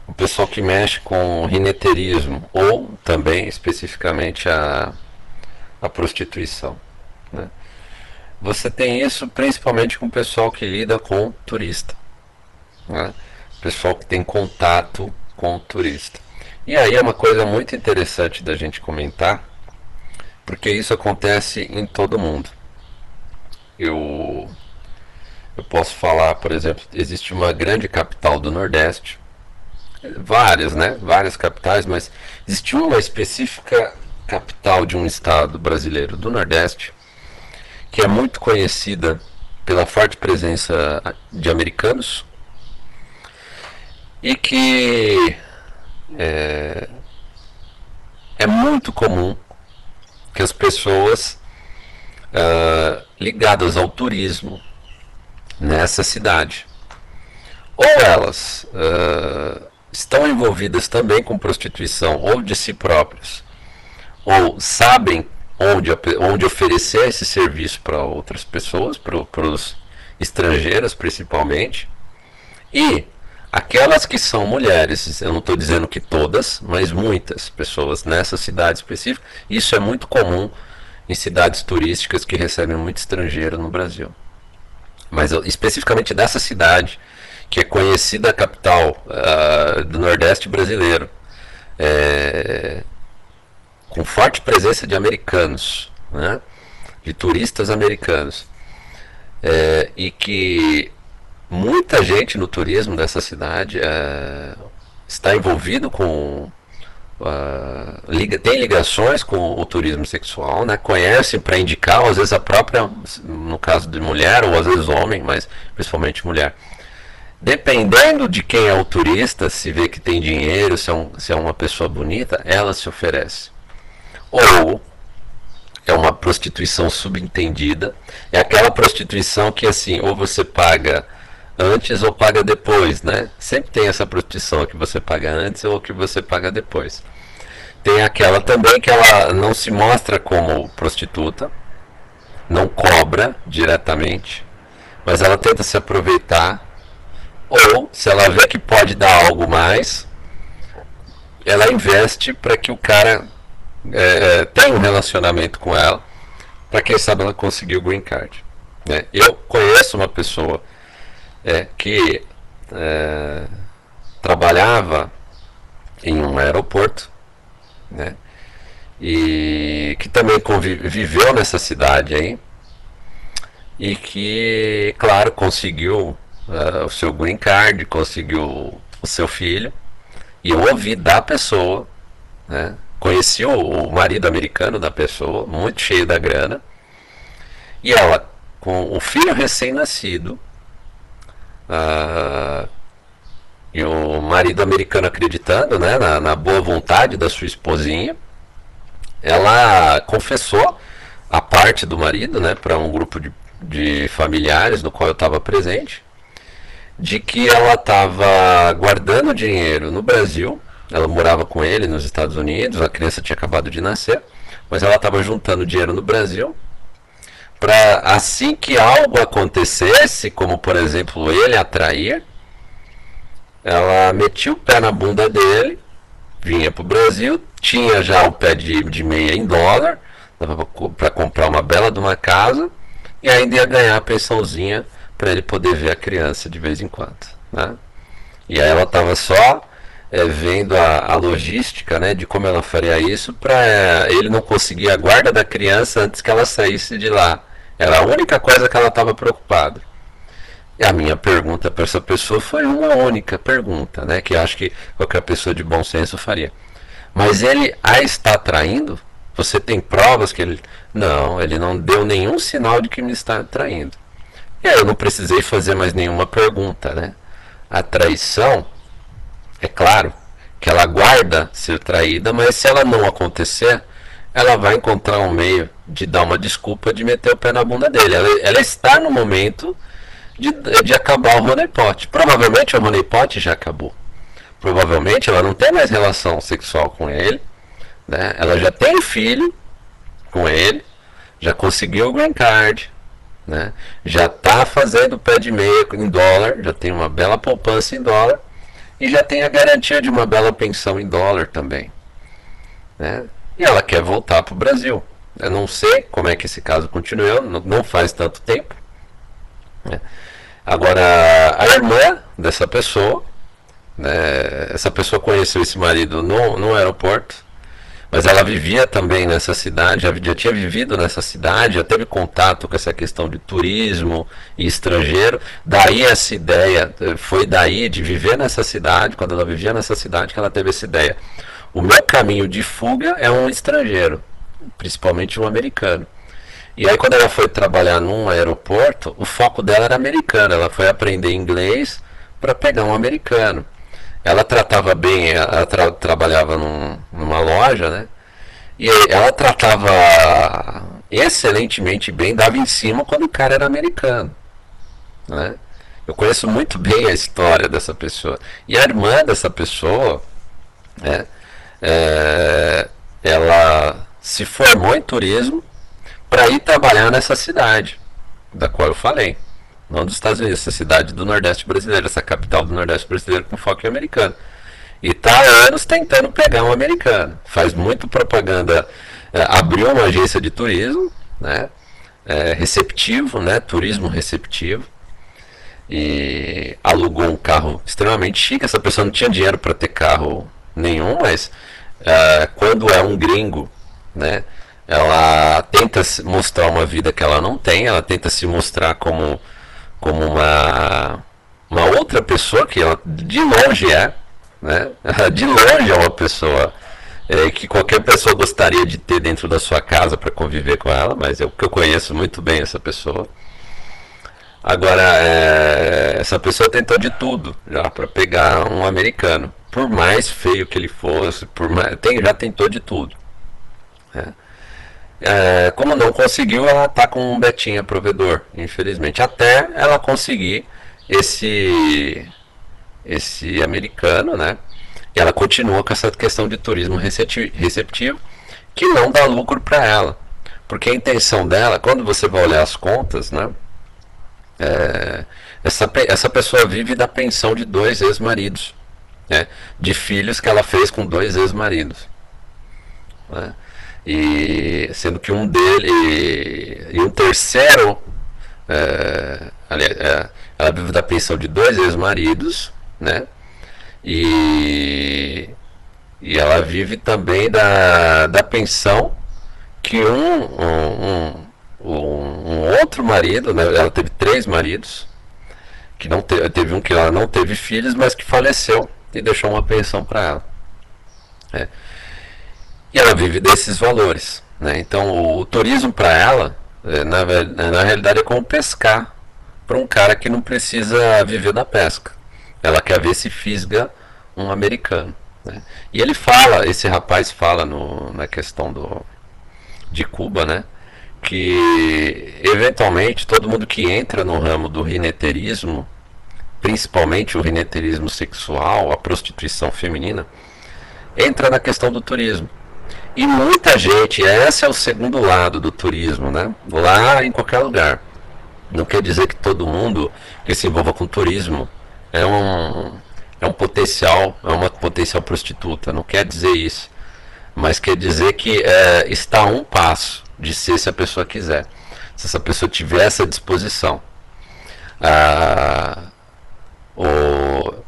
o pessoal que mexe com rineterismo ou também especificamente a, a prostituição. Né? Você tem isso principalmente com o pessoal que lida com turista. Né? Pessoal que tem contato com turista. E aí é uma coisa muito interessante da gente comentar, porque isso acontece em todo mundo. Eu, eu posso falar, por exemplo, existe uma grande capital do Nordeste, várias, né? Várias capitais, mas existe uma específica capital de um estado brasileiro do Nordeste que é muito conhecida pela forte presença de americanos e que é, é muito comum que as pessoas uh, ligadas ao turismo nessa cidade ou elas uh, estão envolvidas também com prostituição ou de si próprias ou sabem onde, onde oferecer esse serviço para outras pessoas, para os estrangeiras principalmente, e aquelas que são mulheres, eu não estou dizendo que todas, mas muitas pessoas nessa cidade específica, isso é muito comum em cidades turísticas que recebem muito estrangeiro no Brasil. Mas especificamente dessa cidade, que é conhecida a capital uh, do Nordeste brasileiro, é, com forte presença de americanos, né? de turistas americanos, é, e que muita gente no turismo dessa cidade é, está envolvido com uh, liga, tem ligações com o turismo sexual, né? conhece para indicar, às vezes a própria, no caso de mulher ou às vezes homem, mas principalmente mulher. Dependendo de quem é o turista, se vê que tem dinheiro, se é, um, se é uma pessoa bonita, ela se oferece ou é uma prostituição subentendida, é aquela prostituição que assim, ou você paga antes ou paga depois, né? Sempre tem essa prostituição que você paga antes ou que você paga depois. Tem aquela também que ela não se mostra como prostituta, não cobra diretamente, mas ela tenta se aproveitar, ou se ela vê que pode dar algo mais, ela investe para que o cara é, é, tem um relacionamento com ela, para quem sabe ela conseguir o green card. Né? Eu conheço uma pessoa é, que é, trabalhava em um aeroporto, né? E que também viveu nessa cidade aí e que, claro, conseguiu uh, o seu green card, conseguiu o seu filho. E eu ouvi da pessoa, né? Conheci o, o marido americano da pessoa, muito cheio da grana. E ela, com o filho recém-nascido, uh, e o marido americano acreditando né, na, na, boa vontade da sua esposinha, ela confessou a parte do marido né, para um grupo de, de familiares no qual eu estava presente, de que ela estava guardando dinheiro no Brasil ela morava com ele nos Estados Unidos, a criança tinha acabado de nascer, mas ela estava juntando dinheiro no Brasil para assim que algo acontecesse, como por exemplo ele atrair, ela metia o pé na bunda dele, vinha para o Brasil, tinha já o pé de, de meia em dólar, para comprar uma bela de uma casa e ainda ia ganhar a pensãozinha para ele poder ver a criança de vez em quando. Né? E aí ela estava só é, vendo a, a, logística né, de como ela faria isso para é, ele não conseguir a guarda da criança antes que ela saísse de lá. Era a única coisa que ela estava preocupada. E a minha pergunta para essa pessoa foi uma única pergunta, né, que acho que qualquer pessoa de bom senso faria. Mas ele a está traindo? Você tem provas que ele. Não, ele não deu nenhum sinal de que me está traindo. E aí eu não precisei fazer mais nenhuma pergunta, né? A traição é claro que ela guarda ser traída, mas se ela não acontecer, ela vai encontrar um meio de dar uma desculpa de meter o pé na bunda dele. Ela, ela está no momento de, de acabar o honeypot. Provavelmente o honeypot já acabou. Provavelmente ela não tem mais relação sexual com ele. Né? Ela já tem filho com ele, já conseguiu o green card, né? já está fazendo pé de meia em dólar, já tem uma bela poupança em dólar e já tem a garantia de uma bela pensão em dólar também. Né? E ela quer voltar para o Brasil. Eu não sei como é que esse caso continuou, não faz tanto tempo. Né? Agora, a irmã dessa pessoa, né, essa pessoa conheceu esse marido no, no aeroporto, mas ela vivia também nessa cidade, já, tinha vivido nessa cidade, já teve contato com essa questão de turismo e estrangeiro. Daí essa ideia, foi daí de viver nessa cidade, quando ela vivia nessa cidade, que ela teve essa ideia. O meu caminho de fuga é um estrangeiro, principalmente um americano. E aí quando ela foi trabalhar num aeroporto, o foco dela era americano. Ela foi aprender inglês para pegar um americano. Ela tratava bem, ela tra trabalhava num, numa loja, né? E ela tratava excelentemente bem, dava em cima quando o cara era americano. Né? Eu conheço muito bem a história dessa pessoa. E a irmã dessa pessoa, né, é, ela se formou em turismo para ir trabalhar nessa cidade, da qual eu falei. Não dos Estados Unidos, essa cidade do Nordeste brasileiro, essa capital do Nordeste brasileiro com foco em americano. E está há anos tentando pegar um americano. Faz muito propaganda, é, abriu uma agência de turismo, né? É, receptivo, né? Turismo receptivo. E alugou um carro extremamente chique. Essa pessoa não tinha dinheiro para ter carro nenhum, mas é, quando é um gringo, né? Ela tenta mostrar uma vida que ela não tem, ela tenta se mostrar como, como uma, uma outra pessoa que ela de longe é, né? De longe é uma pessoa é, que qualquer pessoa gostaria de ter dentro da sua casa para conviver com ela, mas eu, eu conheço muito bem essa pessoa. Agora, é, essa pessoa tentou de tudo já para pegar um americano, por mais feio que ele fosse, por mais, tem, já tentou de tudo. É. É, como não conseguiu, ela está com um Betinha provedor, infelizmente. Até ela conseguir esse esse americano, né? E ela continua com essa questão de turismo receptivo, que não dá lucro para ela. Porque a intenção dela, quando você vai olhar as contas, né? É, essa, essa pessoa vive da pensão de dois ex-maridos, né? De filhos que ela fez com dois ex-maridos. Né? E sendo que um dele e um terceiro é, é, ela vive da pensão de dois ex-maridos, né? E, e ela vive também da, da pensão que um, um, um, um outro marido, né? Ela teve três maridos, que não teve, teve um que ela não teve filhos, mas que faleceu e deixou uma pensão para ela. É. Ela vive desses valores. Né? Então, o, o turismo para ela, é, na, na realidade, é como pescar para um cara que não precisa viver da pesca. Ela quer ver se fisga um americano. Né? E ele fala, esse rapaz fala no, na questão do, de Cuba, né? que eventualmente todo mundo que entra no ramo do rineterismo, principalmente o rineterismo sexual, a prostituição feminina, entra na questão do turismo. E muita gente, esse é o segundo lado do turismo, né? Lá em qualquer lugar. Não quer dizer que todo mundo que se envolva com turismo é um, é um potencial, é uma potencial prostituta. Não quer dizer isso. Mas quer dizer que é, está a um passo de ser se a pessoa quiser. Se essa pessoa tiver essa disposição. Ah,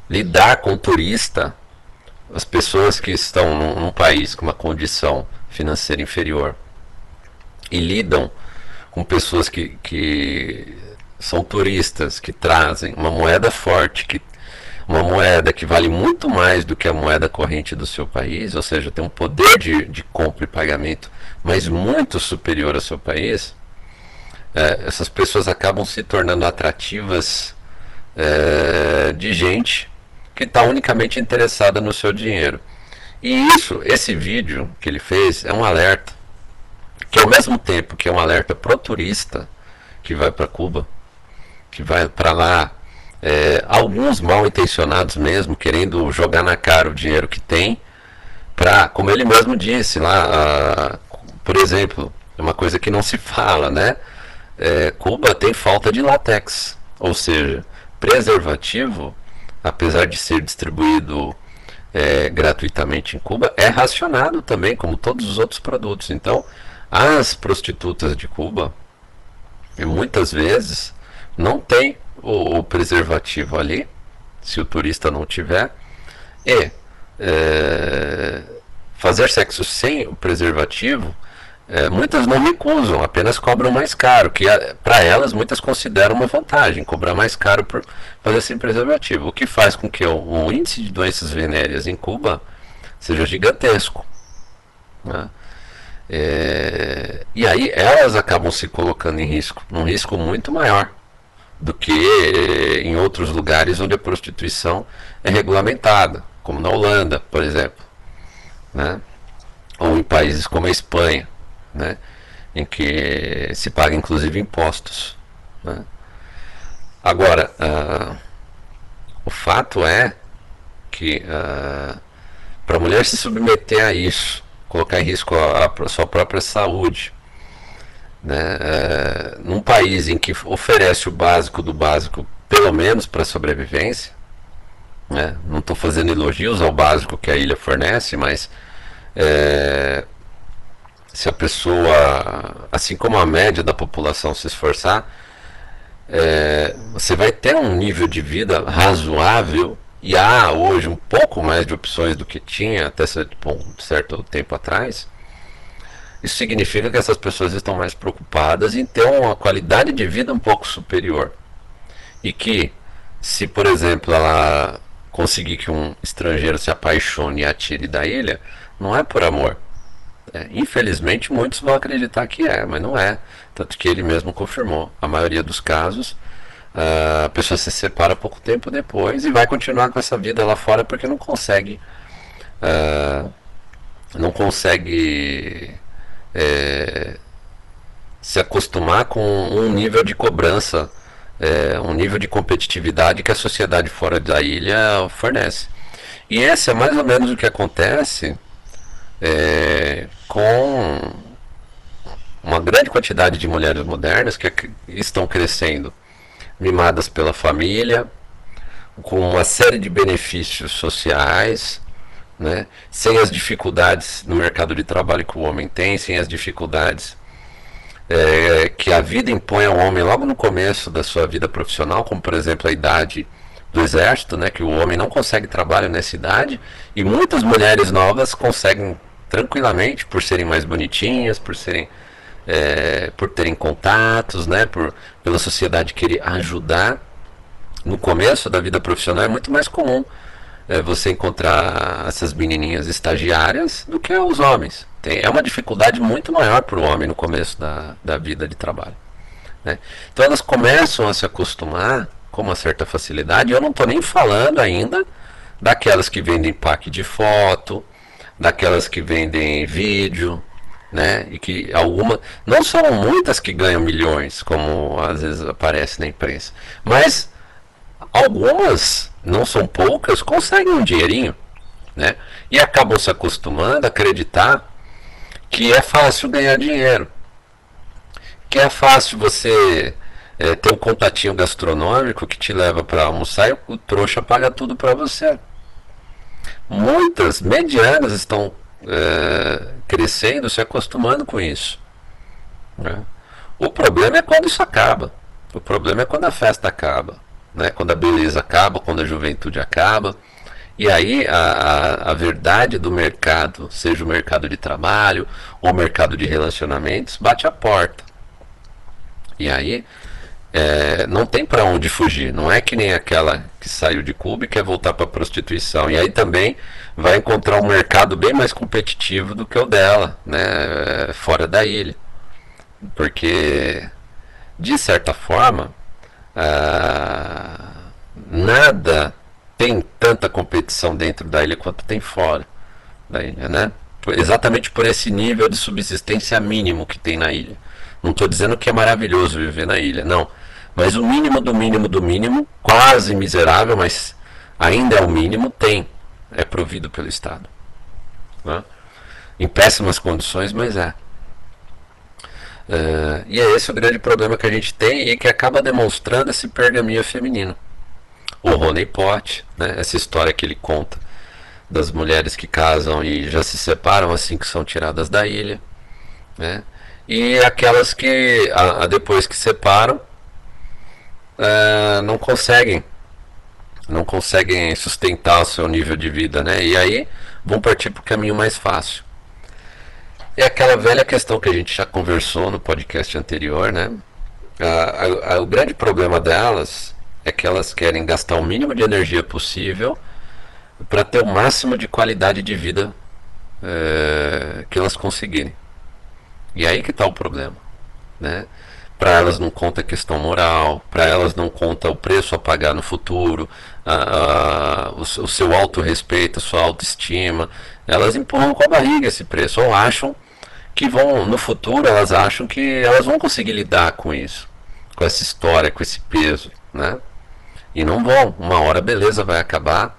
lidar com o turista as pessoas que estão num, num país com uma condição financeira inferior e lidam com pessoas que, que são turistas, que trazem uma moeda forte, que, uma moeda que vale muito mais do que a moeda corrente do seu país, ou seja, tem um poder de, de compra e pagamento, mas muito superior ao seu país, é, essas pessoas acabam se tornando atrativas é, de gente que está unicamente interessada no seu dinheiro. E isso, esse vídeo que ele fez é um alerta, que ao mesmo tempo que é um alerta pro turista que vai para Cuba, que vai para lá, é, alguns mal intencionados mesmo, querendo jogar na cara o dinheiro que tem, para, como ele mesmo disse lá, a, por exemplo, uma coisa que não se fala, né? É, Cuba tem falta de látex, ou seja, preservativo apesar de ser distribuído é, gratuitamente em Cuba, é racionado também, como todos os outros produtos. Então, as prostitutas de Cuba, muitas vezes, não tem o, o preservativo ali, se o turista não tiver, e é, fazer sexo sem o preservativo, é, muitas não recusam, apenas cobram mais caro, que para elas muitas consideram uma vantagem, cobrar mais caro por fazer sem preservativo, o que faz com que o, o índice de doenças venéreas em Cuba seja gigantesco. Né? É, e aí elas acabam se colocando em risco, num risco muito maior do que em outros lugares onde a prostituição é regulamentada, como na Holanda, por exemplo, né? ou em países como a Espanha, né? em que se paga inclusive impostos. Né? Agora, uh, o fato é que uh, para a mulher se submeter a isso, colocar em risco a, a sua própria saúde, né? É, num país em que oferece o básico do básico, pelo menos para sobrevivência, né? não estou fazendo elogios ao básico que a ilha fornece, mas é, se a pessoa, assim como a média da população se esforçar, é, você vai ter um nível de vida razoável e há hoje um pouco mais de opções do que tinha até um certo tempo atrás. Isso significa que essas pessoas estão mais preocupadas em ter uma qualidade de vida um pouco superior. E que, se por exemplo ela conseguir que um estrangeiro se apaixone e atire da ilha, não é por amor. É, infelizmente, muitos vão acreditar que é, mas não é. Tanto que ele mesmo confirmou. A maioria dos casos, a pessoa se separa pouco tempo depois e vai continuar com essa vida lá fora porque não consegue. Uh, não consegue é, se acostumar com um nível de cobrança, é, um nível de competitividade que a sociedade fora da ilha fornece. E esse é mais ou menos o que acontece é, com uma grande quantidade de mulheres modernas que estão crescendo, mimadas pela família, com uma série de benefícios sociais, né? sem as dificuldades no mercado de trabalho que o homem tem, sem as dificuldades é, que a vida impõe ao homem logo no começo da sua vida profissional, como por exemplo a idade do exército, né, que o homem não consegue trabalho nessa idade, e muitas mulheres novas conseguem tranquilamente por serem mais bonitinhas, por serem é, por terem contatos, né, por pela sociedade querer ajudar. No começo da vida profissional é muito mais comum é, você encontrar essas menininhas estagiárias do que os homens. Tem, é uma dificuldade muito maior para o homem no começo da, da vida de trabalho. Né? Então elas começam a se acostumar com uma certa facilidade. Eu não estou nem falando ainda daquelas que vendem pack de foto, daquelas que vendem vídeo, né? E que alguma não são muitas que ganham milhões, como às vezes aparece na imprensa, mas algumas, não são poucas, conseguem um dinheirinho, né? E acabam se acostumando a acreditar que é fácil ganhar dinheiro, que é fácil você é, ter um contatinho gastronômico que te leva para almoçar e o trouxa paga tudo para você. Muitas medianas estão é, crescendo, se acostumando com isso. Né? O problema é quando isso acaba. O problema é quando a festa acaba né? quando a beleza acaba, quando a juventude acaba. E aí a, a, a, verdade do mercado, seja o mercado de trabalho ou o mercado de relacionamentos, bate a porta. E aí é, não tem para onde fugir. Não é que nem aquela que saiu de Cuba e quer voltar para prostituição. E aí também vai encontrar um mercado bem mais competitivo do que o dela, né? fora da ilha. Porque, de certa forma, ah, nada tem tanta competição dentro da ilha quanto tem fora da ilha, né? Exatamente por esse nível de subsistência mínimo que tem na ilha. Não estou dizendo que é maravilhoso viver na ilha, não. Mas o mínimo do mínimo do mínimo, quase miserável, mas ainda é o mínimo, tem. É provido pelo Estado. Né? Em péssimas condições, mas é. Uh, e é esse o grande problema que a gente tem e que acaba demonstrando esse pergaminho feminino. o Rony Pot, né? essa história que ele conta das mulheres que casam e já se separam assim que são tiradas da ilha, né? E aquelas que a, a depois que separam é, não conseguem não conseguem sustentar o seu nível de vida, né? E aí vão partir para o caminho mais fácil. É aquela velha questão que a gente já conversou no podcast anterior, né? O grande problema delas é que elas querem gastar o mínimo de energia possível para ter o máximo de qualidade de vida é, que elas conseguirem. E aí que está o problema, né? Para elas não conta a questão moral, para elas não conta o preço a pagar no futuro, a, a, o, o, seu autorrespeito, a sua autoestima. Elas empurram com a barriga esse preço, ou acham que vão, no futuro, elas acham que elas vão conseguir lidar com isso, com essa história, com esse peso, né? E não vão. Uma hora, beleza, vai acabar.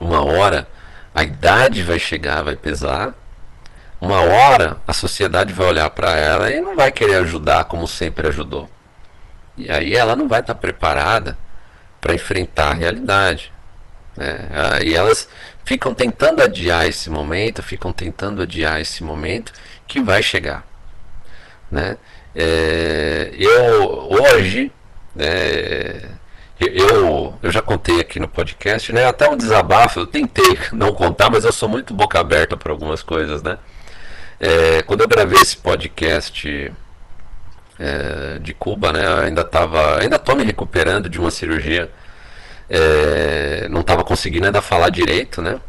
Uma hora, a idade vai chegar, vai pesar uma hora a sociedade vai olhar para ela e não vai querer ajudar como sempre ajudou. E aí ela não vai estar preparada para enfrentar a realidade. Né? E elas ficam tentando adiar esse momento, ficam tentando adiar esse momento que vai chegar. Né? É, eu hoje, né, eu, eu já contei aqui no podcast, né, até um desabafo, eu tentei não contar, mas eu sou muito boca aberta para algumas coisas, né? É, quando eu gravei esse podcast é, de Cuba, né, ainda estava, ainda estou me recuperando de uma cirurgia, é, não estava conseguindo ainda falar direito, né?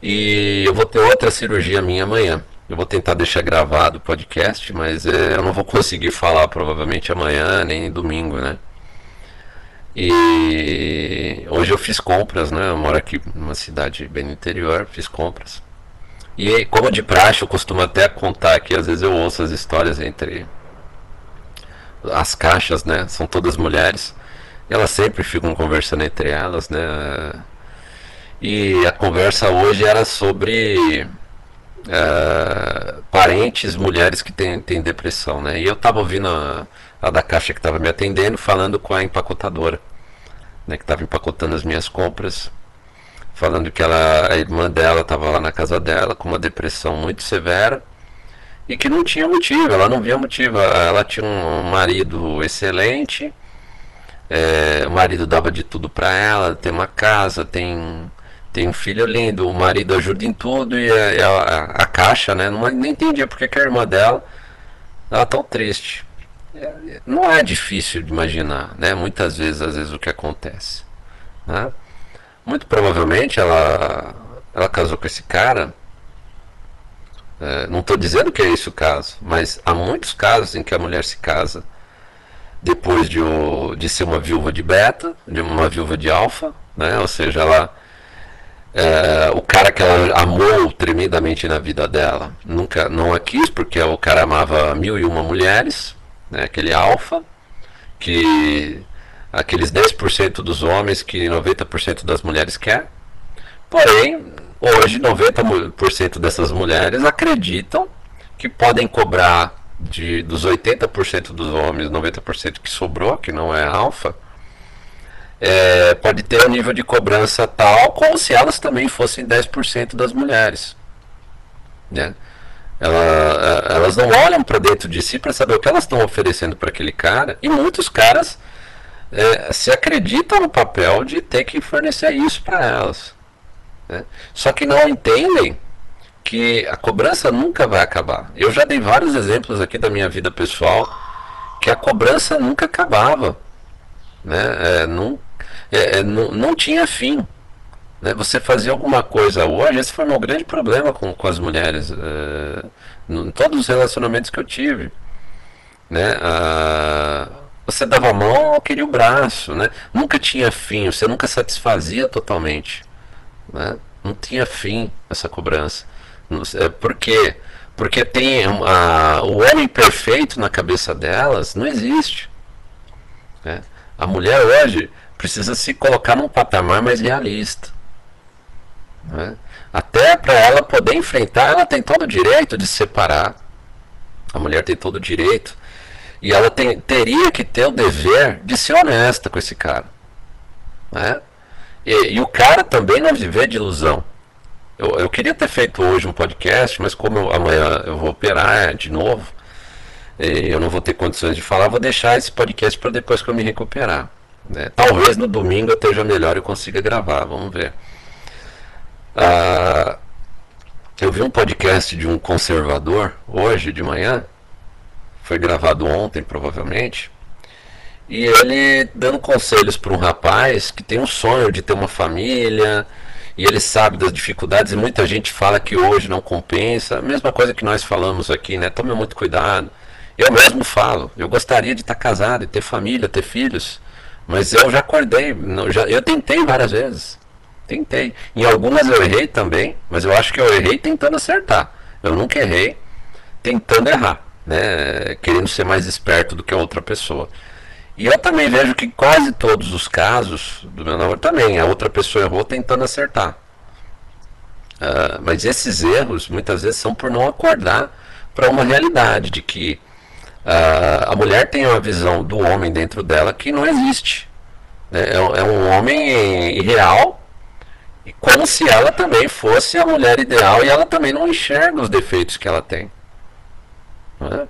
E eu vou ter outra cirurgia minha amanhã. Eu vou tentar deixar gravado o podcast, mas é, eu não vou conseguir falar provavelmente amanhã nem domingo, né? E hoje eu fiz compras, né? Eu moro aqui numa cidade bem no interior, fiz compras. E como de praxe, eu costumo até contar que às vezes eu ouço as histórias entre as caixas, né? São todas mulheres. Elas sempre ficam conversando entre elas, né? E a conversa hoje era sobre uh, parentes, mulheres que têm, têm depressão, né? E eu estava ouvindo a, a, da caixa que estava me atendendo, falando com a empacotadora, né? Que estava empacotando as minhas compras falando que ela, a irmã dela estava lá na casa dela com uma depressão muito severa e que não tinha motivo, ela não via motivo. Ela tinha um marido excelente, é, o marido dava de tudo para ela, tem uma casa, tem, tem um filho lindo, o marido ajuda em tudo e a, a, a caixa, né? Não, nem entendia porque que a irmã dela estava tão triste. Não é difícil de imaginar, né? Muitas vezes, às vezes, o que acontece. Né? Muito provavelmente ela, ela casou com esse cara. É, não estou dizendo que é esse o caso, mas há muitos casos em que a mulher se casa depois de, o, de ser uma viúva de beta, de uma viúva de alfa, né? ou seja, ela, é, o cara que ela amou tremendamente na vida dela nunca não a quis, porque o cara amava mil e uma mulheres, né? aquele alfa, que aqueles 10% dos homens que 90% das mulheres quer. Porém, hoje 90% dessas mulheres acreditam que podem cobrar de, dos 80% dos homens, 90% que sobrou, que não é alfa, é, pode ter um nível de cobrança tal como se elas também fossem 10% das mulheres. Né? Ela, elas não olham para dentro de si para saber o que elas estão oferecendo para aquele cara, e muitos caras é, se acreditam no papel de ter que fornecer isso para elas. Né? Só que não entendem que a cobrança nunca vai acabar. Eu já dei vários exemplos aqui da minha vida pessoal que a cobrança nunca acabava. Né? É, não, é, é não, não tinha fim. Né? Você fazia alguma coisa hoje, esse foi meu grande problema com, com as mulheres. É, em todos os relacionamentos que eu tive. Né? Ah, você dava a mão ou queria o braço, né? Nunca tinha fim, você nunca satisfazia totalmente, né? Não tinha fim essa cobrança. É, por quê? Porque tem a, o homem perfeito na cabeça delas não existe. Né? A mulher hoje precisa se colocar num patamar mais realista. Né? Até para ela poder enfrentar, ela tem todo o direito de separar. A mulher tem todo o direito e ela tem, teria que ter o dever de ser honesta com esse cara. Né? E, e, o cara também não viver de ilusão. Eu, eu queria ter feito hoje um podcast, mas como eu, amanhã eu vou operar de novo, eu não vou ter condições de falar, vou deixar esse podcast para depois que eu me recuperar. Né? Talvez no domingo eu esteja melhor e consiga gravar, vamos ver. Ah, eu vi um podcast de um conservador hoje de manhã, foi gravado ontem provavelmente, e ele dando conselhos para um rapaz que tem um sonho de ter uma família, e ele sabe das dificuldades, e muita gente fala que hoje não compensa, a mesma coisa que nós falamos aqui, né? Tome muito cuidado. Eu mesmo falo, eu gostaria de estar casado e ter família, ter filhos, mas eu já acordei, não, já, eu tentei várias vezes. Tentei. Em algumas eu errei também, mas eu acho que eu errei tentando acertar. Eu nunca errei tentando errar, né? Querendo ser mais esperto do que a outra pessoa. E eu também vejo que quase todos os casos do meu namoro também, a outra pessoa errou tentando acertar. Uh, mas esses erros muitas vezes são por não acordar para uma realidade de que uh, a mulher tem uma visão do homem dentro dela que não existe. É, é um homem irreal como se ela também fosse a mulher ideal e ela também não enxerga os defeitos que ela tem. É?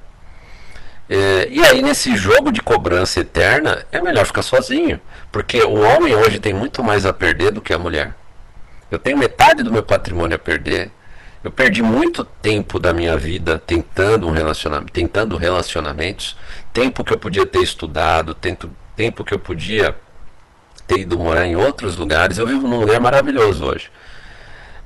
É, e aí, nesse jogo de cobrança eterna, é melhor ficar sozinho. Porque o homem hoje tem muito mais a perder do que a mulher. Eu tenho metade do meu patrimônio a perder. Eu perdi muito tempo da minha vida tentando um relacionamento, tentando relacionamentos, tempo que eu podia ter estudado, tempo, tempo que eu podia ter ido morar em outros lugares. Eu vivo num lugar maravilhoso hoje.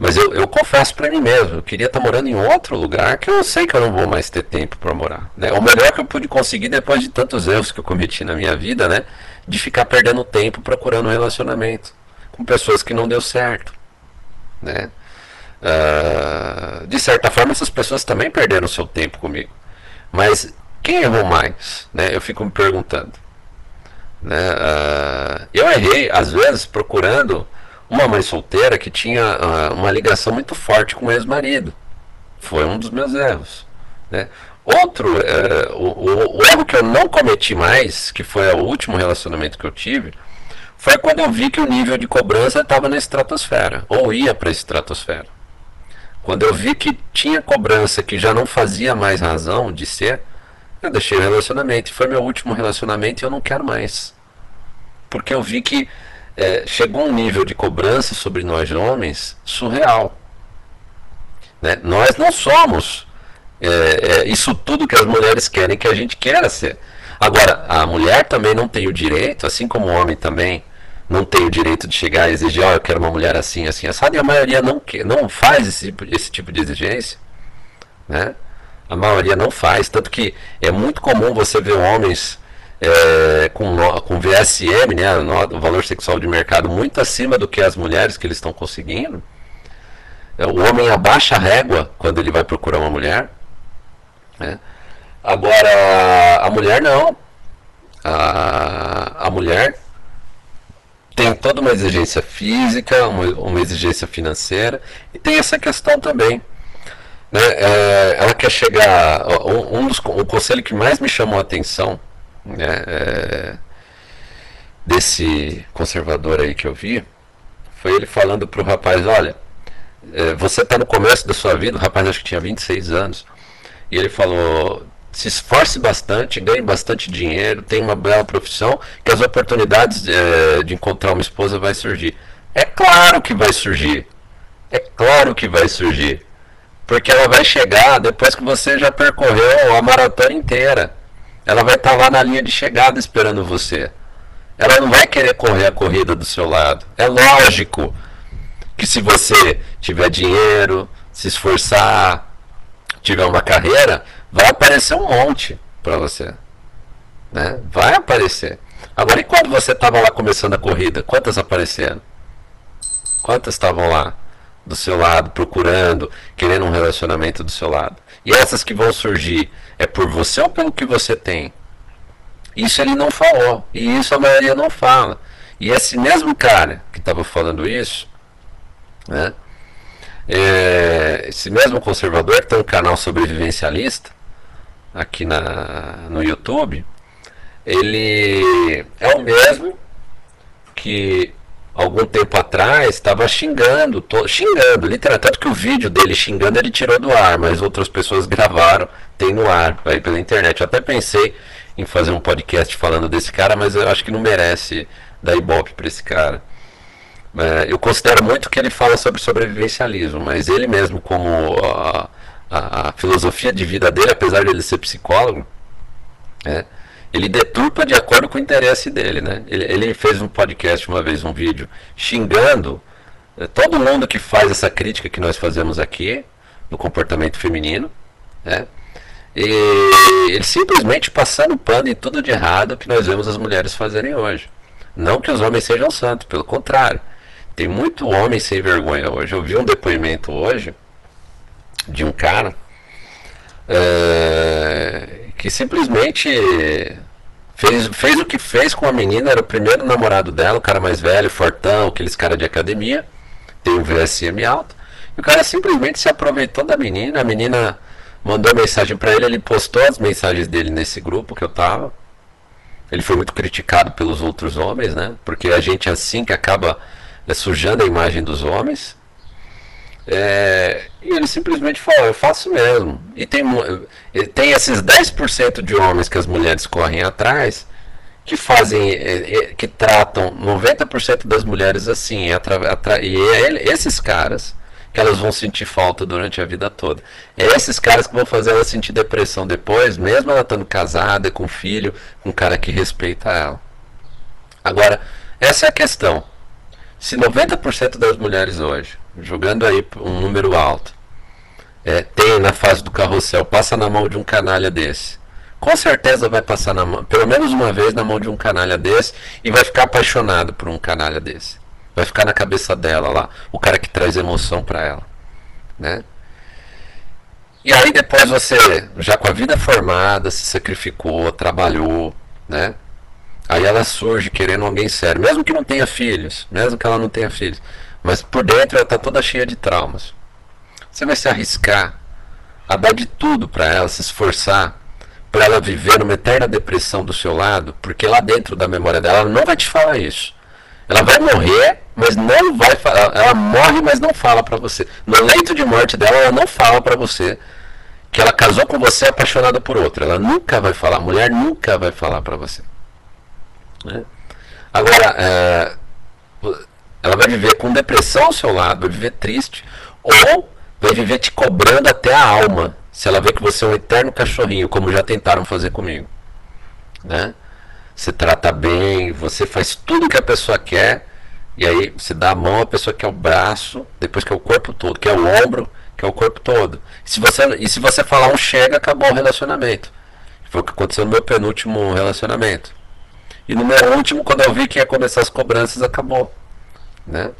Mas eu, eu confesso para mim mesmo, eu queria estar tá morando em outro lugar que eu sei que eu não vou mais ter tempo para morar. Né? O melhor que eu pude conseguir depois de tantos erros que eu cometi na minha vida, né? De ficar perdendo tempo procurando um relacionamento com pessoas que não deu certo. Né? Uh, de certa forma, essas pessoas também perderam seu tempo comigo. Mas quem errou mais? Né? Eu fico me perguntando. Né? Uh, eu errei, às vezes, procurando uma mãe solteira que tinha uh, uma ligação muito forte com o ex-marido. Foi um dos meus erros. Né? Outro, uh, o, o, erro que eu não cometi mais, que foi o último relacionamento que eu tive, foi quando eu vi que o nível de cobrança estava na estratosfera, ou ia para a estratosfera. Quando eu vi que tinha cobrança que já não fazia mais razão de ser, eu deixei o relacionamento. Foi meu último relacionamento e eu não quero mais. Porque eu vi que é, chegou um nível de cobrança sobre nós homens surreal. Né? Nós não somos é, é, isso tudo que as mulheres querem que a gente queira ser. Agora, a mulher também não tem o direito, assim como o homem também não tem o direito de chegar e exigir, ó, oh, eu quero uma mulher assim, assim, assado, e a maioria não, quer, não faz esse, esse tipo de exigência. Né? A maioria não faz, tanto que é muito comum você ver homens é, com, com VSM, né, o valor sexual de mercado, muito acima do que as mulheres que eles estão conseguindo. É, o homem abaixa a régua quando ele vai procurar uma mulher. Né? Agora, a mulher não. A, a mulher tem toda uma exigência física, uma, uma exigência financeira, e tem essa questão também né, é, ela quer chegar. Um, um dos, o conselho que mais me chamou a atenção né, é, desse conservador aí que eu vi foi ele falando para o rapaz: Olha, é, você está no começo da sua vida. O rapaz acho que tinha 26 anos. E ele falou: se esforce bastante, ganhe bastante dinheiro, tenha uma bela profissão, que as oportunidades é, de encontrar uma esposa vai surgir. É claro que vai surgir. É claro que vai surgir. Porque ela vai chegar depois que você já percorreu a maratona inteira. Ela vai estar tá lá na linha de chegada esperando você. Ela não vai querer correr a corrida do seu lado. É lógico que se você tiver dinheiro, se esforçar, tiver uma carreira, vai aparecer um monte para você. Né? Vai aparecer. Agora, e quando você estava lá começando a corrida? Quantas apareceram? Quantas estavam lá? do seu lado, procurando, querendo um relacionamento do seu lado. E essas que vão surgir é por você ou pelo que você tem? Isso ele não falou. E isso a maioria não fala. E esse mesmo cara que estava falando isso, né? É, esse mesmo conservador que tem um canal sobrevivencialista aqui na, no YouTube, ele é o mesmo que algum tempo atrás, estava xingando, tô, xingando, literalmente. Tanto que o vídeo dele xingando ele tirou do ar, mas outras pessoas gravaram, tem no ar, aí pela internet. Eu até pensei em fazer um podcast falando desse cara, mas eu acho que não merece dar ibope para esse cara. É, eu considero muito que ele fala sobre sobrevivencialismo, mas ele mesmo, como a, a, a filosofia de vida dele, apesar de ele ser psicólogo, é, ele deturpa de acordo com o interesse dele, né? Ele, ele fez um podcast uma vez, um vídeo, xingando é, todo mundo que faz essa crítica que nós fazemos aqui no comportamento feminino, né? E ele simplesmente passando pano em tudo de errado que nós vemos as mulheres fazerem hoje. Não que os homens sejam santos, pelo contrário. Tem muito homem sem vergonha hoje. Eu vi um depoimento hoje de um cara é, que simplesmente fez, fez o que fez com a menina, era o primeiro namorado dela, o cara mais velho, fortão, aqueles caras de academia, tem um VSM alto, e o cara simplesmente se aproveitou da menina, a menina mandou mensagem para ele, ele postou as mensagens dele nesse grupo que eu tava. Ele foi muito criticado pelos outros homens, né? Porque a gente é assim que acaba é, sujando a imagem dos homens. É, e ele simplesmente falou, eu faço mesmo. E tem, tem esses 10% de homens que as mulheres correm atrás que fazem, que tratam 90% das mulheres assim. E, esses caras que elas vão sentir falta durante a vida toda. É esses caras que vão fazer ela sentir depressão depois, mesmo ela estando casada, com filho, com um cara que respeita ela. Agora, essa é a questão. Se 90% das mulheres hoje, jogando aí um número alto, é, tem na fase do carrossel, passa na mão de um canalha desse, com certeza vai passar na mão, pelo menos uma vez na mão de um canalha desse e vai ficar apaixonado por um canalha desse. Vai ficar na cabeça dela lá, o cara que traz emoção para ela, né? E aí depois você, já com a vida formada, se sacrificou, trabalhou, né? Aí ela surge querendo alguém sério, mesmo que não tenha filhos, mesmo que ela não tenha filhos, mas por dentro ela está toda cheia de traumas. Você vai se arriscar a dar de tudo para ela, se esforçar para ela viver numa eterna depressão do seu lado, porque lá dentro da memória dela ela não vai te falar isso. Ela vai morrer, mas não vai falar. Ela morre, mas não fala para você. No leito de morte dela, ela não fala para você que ela casou com você apaixonada por outra. Ela nunca vai falar. A mulher nunca vai falar para você. Né? Agora, é, ela vai viver com depressão ao seu lado, vai viver triste, ou vai viver te cobrando até a alma, se ela vê que você é um eterno cachorrinho, como já tentaram fazer comigo. Né? Você trata bem, você faz tudo que a pessoa quer, e aí você dá a mão, a pessoa quer o braço, depois quer o corpo todo, quer o ombro, quer o corpo todo. E se você, e se você falar um chega, acabou o relacionamento. Foi o que aconteceu no meu penúltimo relacionamento. E no meu último, quando eu vi que ia começar as cobranças, acabou. Né?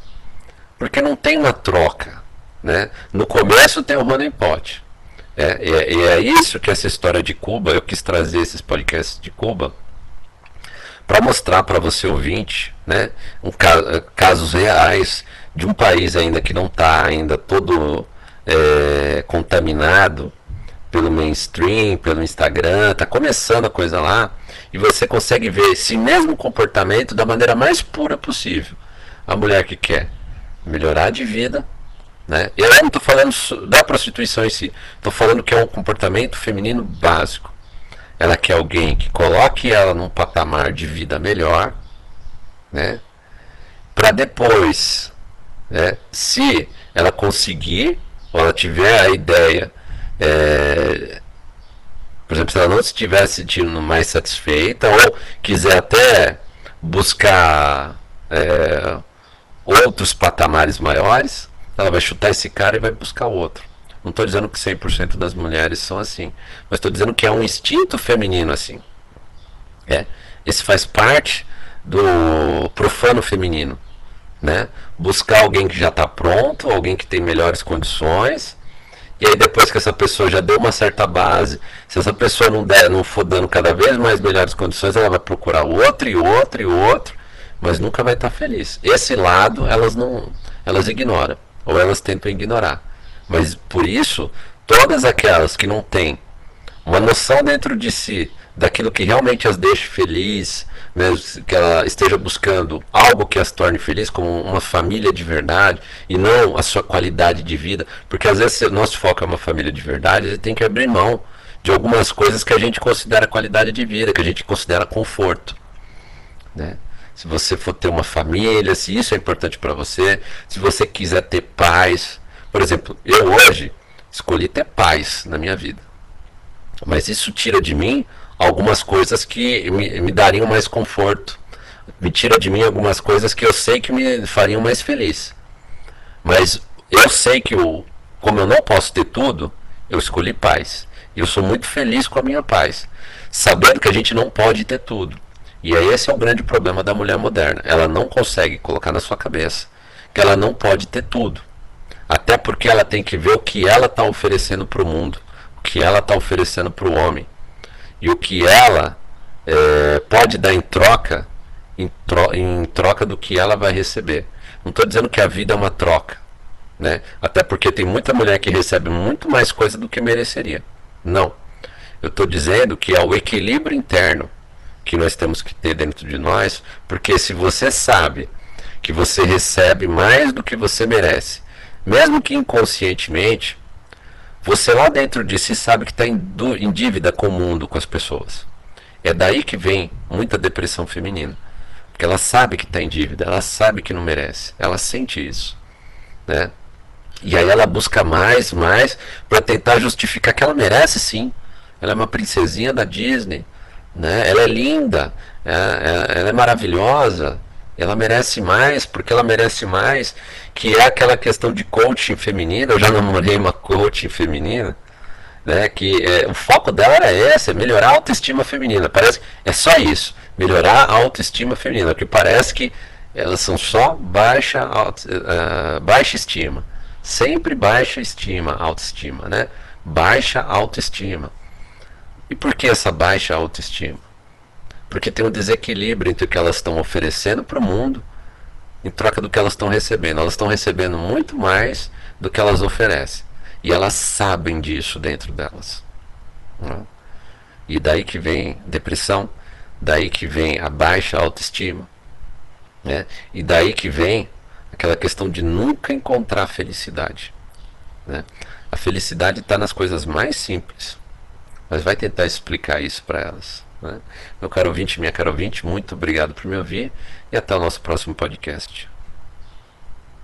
Porque não tem uma troca. Né? No começo tem o running pot. É, e, é, é isso que essa história de Cuba, eu quis trazer esses podcasts de Cuba, para mostrar para você ouvinte, né, um, eh, casos reais de um país ainda que não está ainda todo é, contaminado pelo mainstream, pelo Instagram, está começando a coisa lá e você consegue ver esse mesmo comportamento da maneira mais pura possível. A mulher que quer melhorar de vida, né? Eu não estou falando da prostituição em si, estou falando que é um comportamento feminino básico. Ela quer alguém que coloque ela num patamar de vida melhor, né? Para depois, né? Se ela conseguir, ou ela tiver a ideia, é, por exemplo, se ela não estiver se sentindo mais satisfeita, ou quiser até buscar é, outros patamares maiores, ela vai chutar esse cara e vai buscar outro. Não estou dizendo que 100% das mulheres são assim, mas estou dizendo que é um instinto feminino assim. É, esse faz parte do profano feminino, né? Buscar alguém que já está pronto, alguém que tem melhores condições. E aí depois que essa pessoa já deu uma certa base, se essa pessoa não der, não for dando cada vez mais melhores condições, ela vai procurar outro e outro e outro, mas nunca vai estar tá feliz. Esse lado elas não, elas ignoram ou elas tentam ignorar. Mas por isso, todas aquelas que não têm uma noção dentro de si daquilo que realmente as deixe feliz, mesmo que ela esteja buscando algo que as torne feliz, como uma família de verdade, e não a sua qualidade de vida, porque às vezes nosso foco é uma família de verdade, você tem que abrir mão de algumas coisas que a gente considera qualidade de vida, que a gente considera conforto, né? Se você for ter uma família, se isso é importante para você, se você quiser ter paz, por exemplo, eu hoje escolhi ter paz na minha vida. Mas isso tira de mim algumas coisas que me, me dariam mais conforto. Me tira de mim algumas coisas que eu sei que me fariam mais feliz. Mas eu sei que eu, como eu não posso ter tudo, eu escolhi paz. E eu sou muito feliz com a minha paz, sabendo que a gente não pode ter tudo. E aí esse é o grande problema da mulher moderna. Ela não consegue colocar na sua cabeça que ela não pode ter tudo. Até porque ela tem que ver o que ela está oferecendo para o mundo, o que ela está oferecendo para o homem. E o que ela é, pode dar em troca, em, tro em troca do que ela vai receber. Não estou dizendo que a vida é uma troca. Né? Até porque tem muita mulher que recebe muito mais coisa do que mereceria. Não. Eu estou dizendo que é o equilíbrio interno que nós temos que ter dentro de nós, porque se você sabe que você recebe mais do que você merece, mesmo que inconscientemente, você lá dentro de si sabe que está em, em dívida com o mundo, com as pessoas. É daí que vem muita depressão feminina. Porque ela sabe que está em dívida, ela sabe que não merece, ela sente isso. Né? E aí ela busca mais, mais, para tentar justificar que ela merece sim. Ela é uma princesinha da Disney, né? ela é linda, é, é, ela é maravilhosa, ela merece mais, porque ela merece mais, que é aquela questão de coaching feminina. Eu já namorei uma coaching feminina, né? Que é, o foco dela era esse, é melhorar a autoestima feminina. Parece é só isso, melhorar a autoestima feminina, porque parece que elas são só baixa, auto, uh, baixa estima, sempre baixa estima, autoestima, né? Baixa autoestima. E por que essa baixa autoestima? Porque tem um desequilíbrio entre o que elas estão oferecendo para o mundo em troca do que elas estão recebendo. Elas estão recebendo muito mais do que elas oferecem. E elas sabem disso dentro delas. Né? E daí que vem depressão, daí que vem a baixa autoestima. Né? E daí que vem aquela questão de nunca encontrar felicidade. Né? A felicidade está nas coisas mais simples. Mas vai tentar explicar isso para elas. Né? Meu caro ouvinte, minha caro ouvinte, muito obrigado por me ouvir e até o nosso próximo podcast.